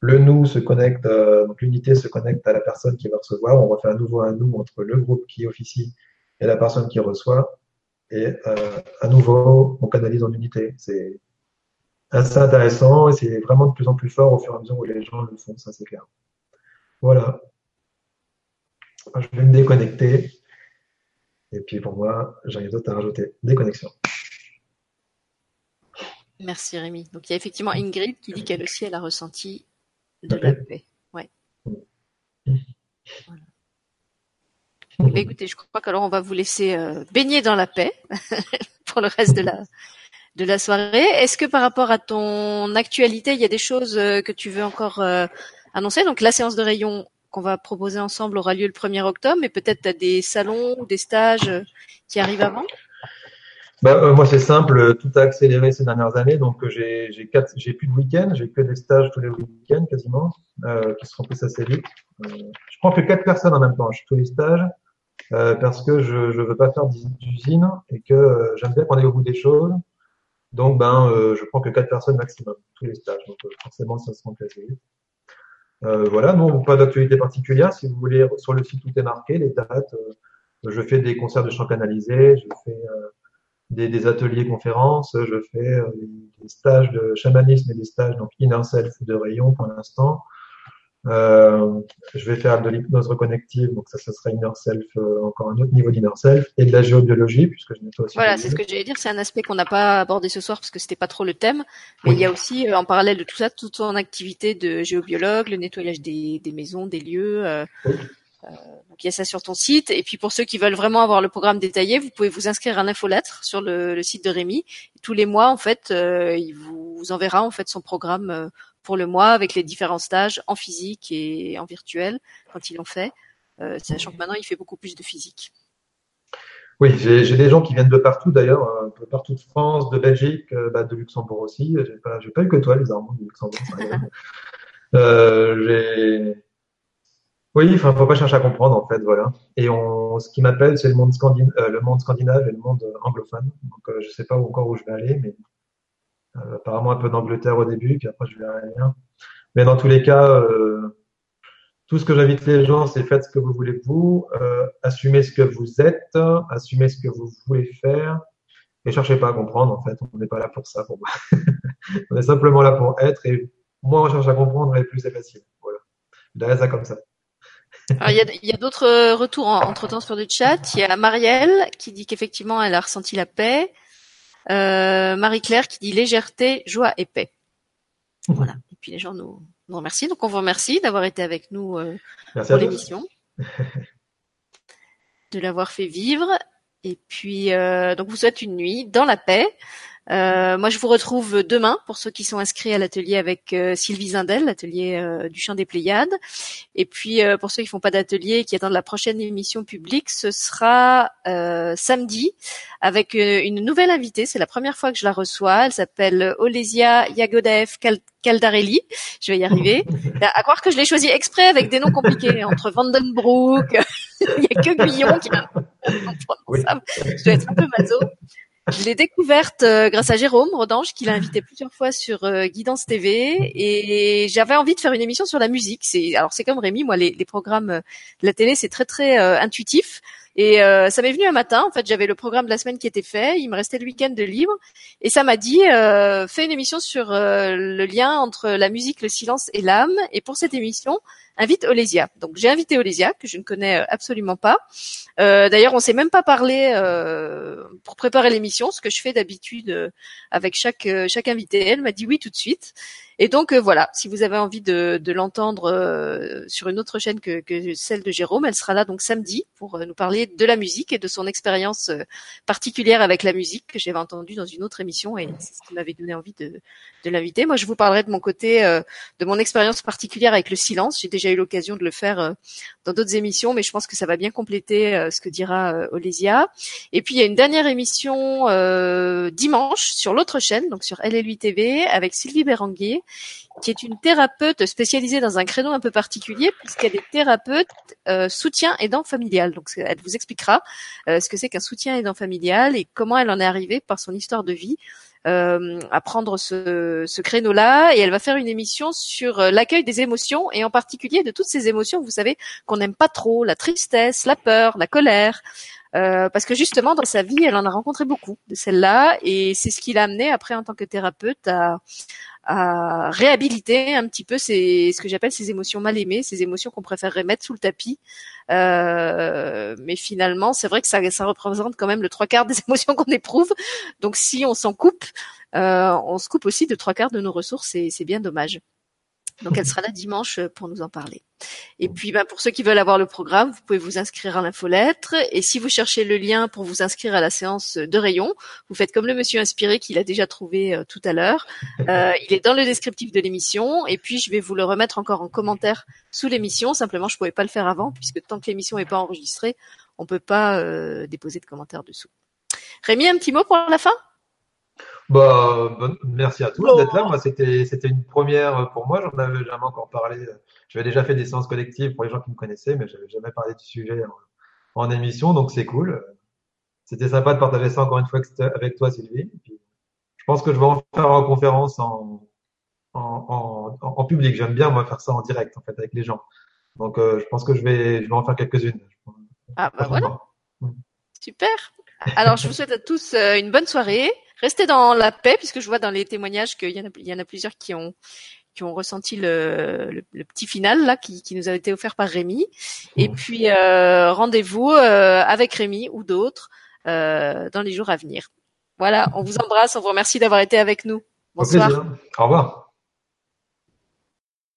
Le nous se connecte, euh, donc l'unité se connecte à la personne qui va recevoir. On refait à nouveau un nous entre le groupe qui officie et la personne qui reçoit. Et euh, à nouveau, on canalise en unité. C'est assez intéressant et c'est vraiment de plus en plus fort au fur et à mesure où les gens le font, ça c'est clair. Voilà. Je vais me déconnecter. Et puis pour moi, j'ai rien d'autre à rajouter. Des connexions. Merci Rémi. Donc il y a effectivement Ingrid qui dit qu'elle aussi elle a ressenti de la paix. Ouais. Voilà. Eh ben, écoutez, je crois qu'alors on va vous laisser euh, baigner dans la paix pour le reste de la de la soirée. Est-ce que par rapport à ton actualité, il y a des choses euh, que tu veux encore euh, annoncer? Donc la séance de rayon qu'on va proposer ensemble aura lieu le 1er octobre, mais peut-être tu as des salons ou des stages euh, qui arrivent avant? Bah, euh, moi, c'est simple. Tout a accéléré ces dernières années. Donc, j'ai j'ai plus de week-ends. J'ai que des stages tous les week-ends quasiment, euh, qui se remplissent assez vite. Euh, je prends que quatre personnes en même temps. Tous les stages euh, parce que je je veux pas faire d'usine et que euh, j'aime bien qu'on aille au bout des choses. Donc, ben, euh, je prends que quatre personnes maximum tous les stages. Donc, forcément, ça se remplit assez vite. Voilà. Non, pas d'actualité particulière. Si vous voulez, sur le site tout est marqué, les dates. je fais des concerts de chant canalisé. Je fais des, des, ateliers conférences, je fais euh, des stages de chamanisme et des stages donc inner self de rayon pour l'instant. Euh, je vais faire de l'hypnose reconnective, donc ça, ça sera inner self, euh, encore un autre niveau d'inner self, et de la géobiologie, puisque je n'ai pas aussi. Voilà, c'est ce que j'allais dire, c'est un aspect qu'on n'a pas abordé ce soir parce que c'était pas trop le thème, mais il y a aussi, euh, en parallèle de tout ça, toute son activité de géobiologue, le nettoyage des, des maisons, des lieux, oui. Euh, donc il y a ça sur ton site. Et puis pour ceux qui veulent vraiment avoir le programme détaillé, vous pouvez vous inscrire à l'infolettre sur le, le, site de Rémi. tous les mois, en fait, euh, il vous, vous, enverra en fait son programme euh, pour le mois avec les différents stages en physique et en virtuel quand ils l'ont fait. Euh, sachant que maintenant, il fait beaucoup plus de physique. Oui, j'ai des gens qui viennent de partout d'ailleurs, un peu partout de France, de Belgique, bah, de Luxembourg aussi. J'ai pas, pas eu que toi, les Armands de Luxembourg. euh, oui, enfin, faut pas chercher à comprendre en fait, voilà. Et on, ce qui m'appelle, c'est le monde scandinave, euh, le monde scandinave et le monde anglophone. Donc, euh, je sais pas encore où je vais aller, mais euh, apparemment un peu d'Angleterre au début, puis après je verrai rien. Mais dans tous les cas, euh, tout ce que j'invite les gens, c'est faites ce que vous voulez vous, euh, assumez ce que vous êtes, assumez ce que vous voulez faire, et cherchez pas à comprendre. En fait, on n'est pas là pour ça pour moi. on est simplement là pour être, et moins on cherche à comprendre, et plus c'est facile. Voilà. Je ça comme ça. Alors, il y a, d'autres euh, retours entre temps sur le chat. Il y a Marielle qui dit qu'effectivement elle a ressenti la paix. Euh, Marie-Claire qui dit légèreté, joie et paix. Voilà. Et puis les gens nous, nous remercient. Donc on vous remercie d'avoir été avec nous euh, pour l'émission, de l'avoir fait vivre. Et puis euh, donc vous souhaite une nuit dans la paix. Euh, moi, je vous retrouve demain pour ceux qui sont inscrits à l'atelier avec euh, Sylvie Zindel, l'atelier euh, du chant des Pléiades. Et puis, euh, pour ceux qui font pas d'atelier et qui attendent la prochaine émission publique, ce sera euh, samedi avec une nouvelle invitée. C'est la première fois que je la reçois. Elle s'appelle Olesia Yagodaev Caldarelli. Je vais y arriver. À croire que je l'ai choisi exprès avec des noms compliqués entre Vandenbroek. Il y a que Guillon qui a oui. Je dois être un peu mazo. Je l'ai découverte euh, grâce à Jérôme Rodange, qui l'a invité plusieurs fois sur euh, Guidance TV, et j'avais envie de faire une émission sur la musique. C'est alors c'est comme Rémi, moi les, les programmes euh, de la télé c'est très très euh, intuitif. Et euh, ça m'est venu un matin, en fait, j'avais le programme de la semaine qui était fait, il me restait le week-end de libre, et ça m'a dit, fais une émission sur le lien entre la musique, le silence et l'âme, et pour cette émission, invite Olésia. Donc j'ai invité Olésia, que je ne connais euh, absolument pas. Euh, D'ailleurs, on s'est même pas parlé euh, pour préparer l'émission, ce que je fais d'habitude avec chaque chaque invité. Elle m'a dit oui tout de suite. Et donc euh, voilà, si vous avez envie de, de l'entendre euh, sur une autre chaîne que, que, celle de Jérôme, elle sera là donc samedi pour euh, nous parler de la musique et de son expérience particulière avec la musique que j'avais entendue dans une autre émission et c'est ce qui m'avait donné envie de, de l'inviter. Moi, je vous parlerai de mon côté, de mon expérience particulière avec le silence. J'ai déjà eu l'occasion de le faire dans d'autres émissions, mais je pense que ça va bien compléter ce que dira Olésia. Et puis il y a une dernière émission dimanche sur l'autre chaîne, donc sur LLU TV, avec Sylvie Béranguier qui est une thérapeute spécialisée dans un créneau un peu particulier, puisqu'elle est thérapeute euh, soutien aidant familial. Donc, elle vous expliquera euh, ce que c'est qu'un soutien aidant familial et comment elle en est arrivée par son histoire de vie euh, à prendre ce, ce créneau-là. Et elle va faire une émission sur euh, l'accueil des émotions et en particulier de toutes ces émotions, vous savez, qu'on n'aime pas trop, la tristesse, la peur, la colère. Euh, parce que justement dans sa vie, elle en a rencontré beaucoup de celles-là, et c'est ce qui l'a amené après en tant que thérapeute à, à réhabiliter un petit peu ces, ce que j'appelle ces émotions mal aimées, ces émotions qu'on préférerait mettre sous le tapis. Euh, mais finalement, c'est vrai que ça, ça représente quand même le trois quarts des émotions qu'on éprouve. Donc si on s'en coupe, euh, on se coupe aussi de trois quarts de nos ressources et c'est bien dommage. Donc elle sera là dimanche pour nous en parler. Et puis ben, pour ceux qui veulent avoir le programme, vous pouvez vous inscrire à l'infolettre. Et si vous cherchez le lien pour vous inscrire à la séance de rayon, vous faites comme le monsieur inspiré qu'il a déjà trouvé euh, tout à l'heure. Euh, il est dans le descriptif de l'émission. Et puis je vais vous le remettre encore en commentaire sous l'émission. Simplement, je pouvais pas le faire avant puisque tant que l'émission n'est pas enregistrée, on peut pas euh, déposer de commentaires dessous. Rémi, un petit mot pour la fin? Bah, merci à tous d'être là. Moi, c'était c'était une première pour moi. J'en avais jamais encore parlé. J'avais déjà fait des séances collectives pour les gens qui me connaissaient, mais j'avais jamais parlé du sujet en, en émission, donc c'est cool. C'était sympa de partager ça encore une fois avec toi, Sylvie. je pense que je vais en faire en conférence en, en, en, en public. J'aime bien moi faire ça en direct en fait avec les gens. Donc euh, je pense que je vais je vais en faire quelques-unes. Ah bah voilà. Super. Alors je vous souhaite à tous euh, une bonne soirée. Restez dans la paix puisque je vois dans les témoignages qu'il y en a il y en a plusieurs qui ont qui ont ressenti le, le, petit final là qui, qui, nous a été offert par Rémi. Et puis euh, rendez-vous euh, avec Rémi ou d'autres euh, dans les jours à venir. Voilà, on vous embrasse, on vous remercie d'avoir été avec nous. Bonsoir. Au revoir.